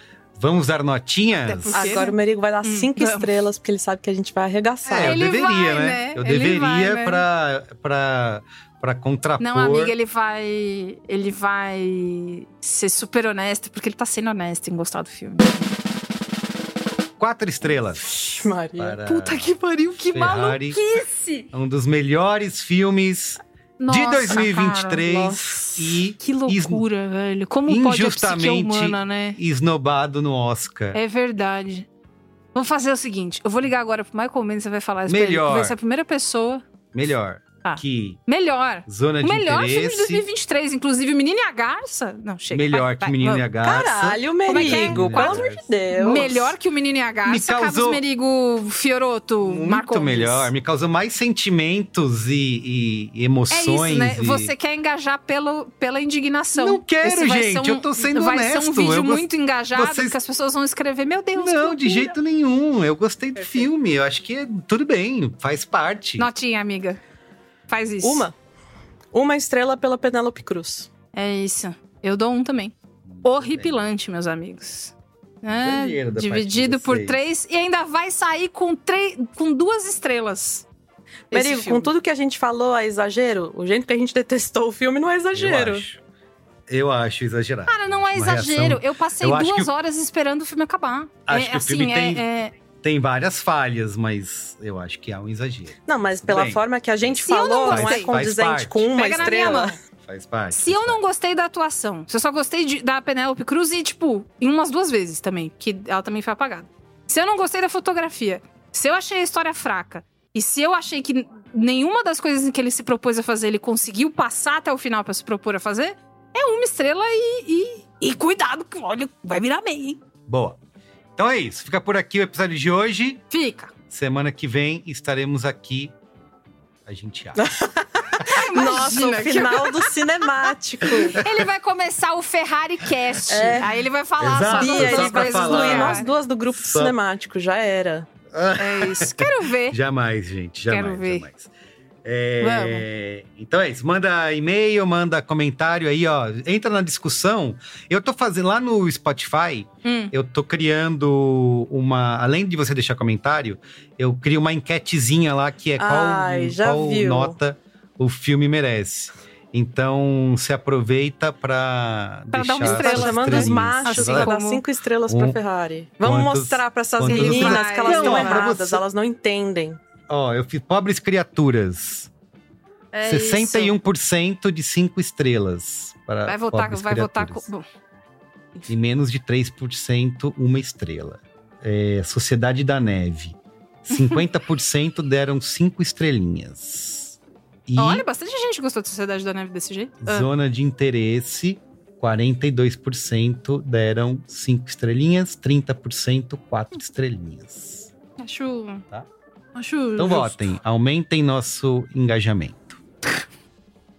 Vamos dar notinhas? Porque- Agora o Merigo vai dar Hum, cinco vamos. estrelas, porque ele sabe que a gente vai arregaçar. É, eu Ele deveria, vai, né? né? Eu Ele deveria vai, né? pra, pra, pra contrapor. Não, amiga, ele vai. Ele vai ser super honesto, porque ele tá sendo honesto em gostar do filme. Quatro estrelas. Maria. Puta que pariu, que Ferrari. maluquice! Um dos melhores filmes de Nossa, 2023 cara, nossa. e Que loucura, velho. Como pode a psique injustamente humana, né? esnobado no Oscar. É verdade. Vamos fazer o seguinte: eu vou ligar agora pro Michael Mann, você vai falar isso pra ele, Melhor. Vai ser a primeira pessoa. Melhor Tá. que Melhor. Zona O de melhor filme de Interesse. 2023, inclusive o Menino e a Garça. Não, chega. Melhor vai, que vai, Menino vamos. e a Garça. Caralho, é é? Merigo, pelo amor de Deus. Melhor que o Menino e a Garça, Me causou- Carlos Merigo, Fioroto, Muito Marco melhor. Me causou mais sentimentos e, e É emoções. isso, né? e- Você quer engajar pelo, pela indignação. Não quero, Esse vai ser gente, um- eu tô sendo vai ser honesto, um vídeo eu gost- muito engajado, vocês- que as pessoas vão escrever, meu Deus, Não, de jeito nenhum. Eu gostei do filme. Eu acho que é tudo bem, faz parte. Notinha, amiga. Faz isso. Uma. Uma estrela pela Penélope Cruz. É isso. Eu dou um também. Horripilante, meus amigos. É, dividido por três e ainda vai sair com, três, com duas estrelas. Merigo, filme. com tudo que a gente falou é exagero? O jeito que a gente detestou o filme não é exagero. Eu acho. Eu acho exagerado. Cara, não é Uma exagero. reação- Eu passei Eu duas que- horas esperando o filme acabar. Acho é, que o assim, filme é- tem- é- Tem várias falhas, mas eu acho que há um exagero. Não, mas pela Bem. forma que a gente Se não falou, não, gostei- é condizente faz parte. com uma Pega na minha estrela. mão. Faz parte. Se eu não gostei da atuação, se eu só gostei de- da Penélope Cruz e, tipo, em umas duas vezes também, que ela também foi apagada. Se eu não gostei da fotografia, se eu achei a história fraca, e se eu achei que nenhuma das coisas que ele se propôs a fazer, ele conseguiu passar até o final pra se propor a fazer, é uma estrela e. E, e cuidado, que olha, vai virar meio, hein? Boa. Então é isso. Fica por aqui o episódio de hoje. Fica. Semana que vem estaremos aqui. A gente acha. Nossa, o final do cinemático. Ele vai começar o Ferrari Cast. É. Aí ele vai falar Exato, só ele coisas vai do excluir nós duas do grupo Só- cinemático, já era. É isso. Quero ver. Jamais, gente. Jamais. Quero ver. jamais. É, Então é isso. Manda e-mail, manda comentário aí, ó. Entra na discussão. Eu tô fazendo lá no Spotify, Hum. eu tô criando uma. Além de você deixar comentário, eu crio uma enquetezinha lá que é qual, Ai, já qual viu. nota o filme merece. Então, se aproveita pra, Pra dar uma estrela. chamando os machos Assim dar cinco estrelas Um- pra Ferrari. Vamos quantos- mostrar pra essas meninas que elas Não, estão é erradas, você- elas não entendem. Ó, eu fiz pobres criaturas. É 61% de 5 estrelas. Para. Vai votar, vai votar com. E menos de 3%, uma estrela. É, Sociedade da Neve. 50% deram 5 estrelinhas. E Olha, bastante gente gostou da Sociedade da Neve desse jeito. Ah, zona de interesse, 42% deram 5 estrelinhas, 30% 4 estrelinhas. acho. Tá. Acho. Então justo. votem, aumentem nosso engajamento.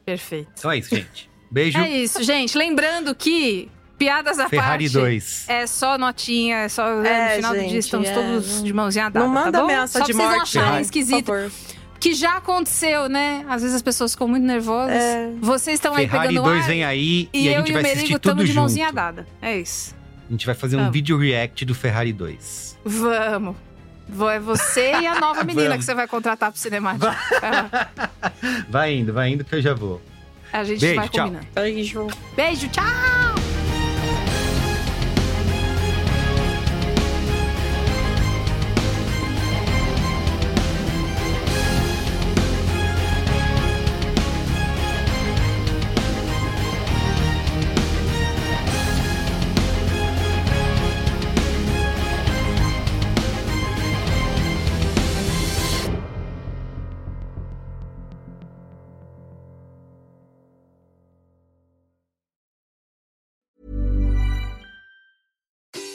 Perfeito. Então é isso, gente. Beijo. É isso, gente. Lembrando que piadas à Ferrari parte. 2. É só notinha, é só. É, no final do gente, dia estamos é, todos não- de mãozinha dada. Não manda tá bom? ameaça só de pra vocês não morte. acharem Ferrari. esquisito. Por favor. Que já aconteceu, né? Às vezes as pessoas ficam muito nervosas. É. Vocês estão aí Ferrari pegando 2 ar. vem aí e, E, a eu gente e vai o assistir Merigo tudo estamos de junto. mãozinha dada. É isso. A gente vai fazer um Vamos. vídeo react do Ferrari 2. Vamos. É você e a nova menina que você vai contratar pro cinemático. Vai. Vai indo, vai indo que eu já vou. A gente Beijo, vai tchau. combinando. Beijo. Beijo, tchau!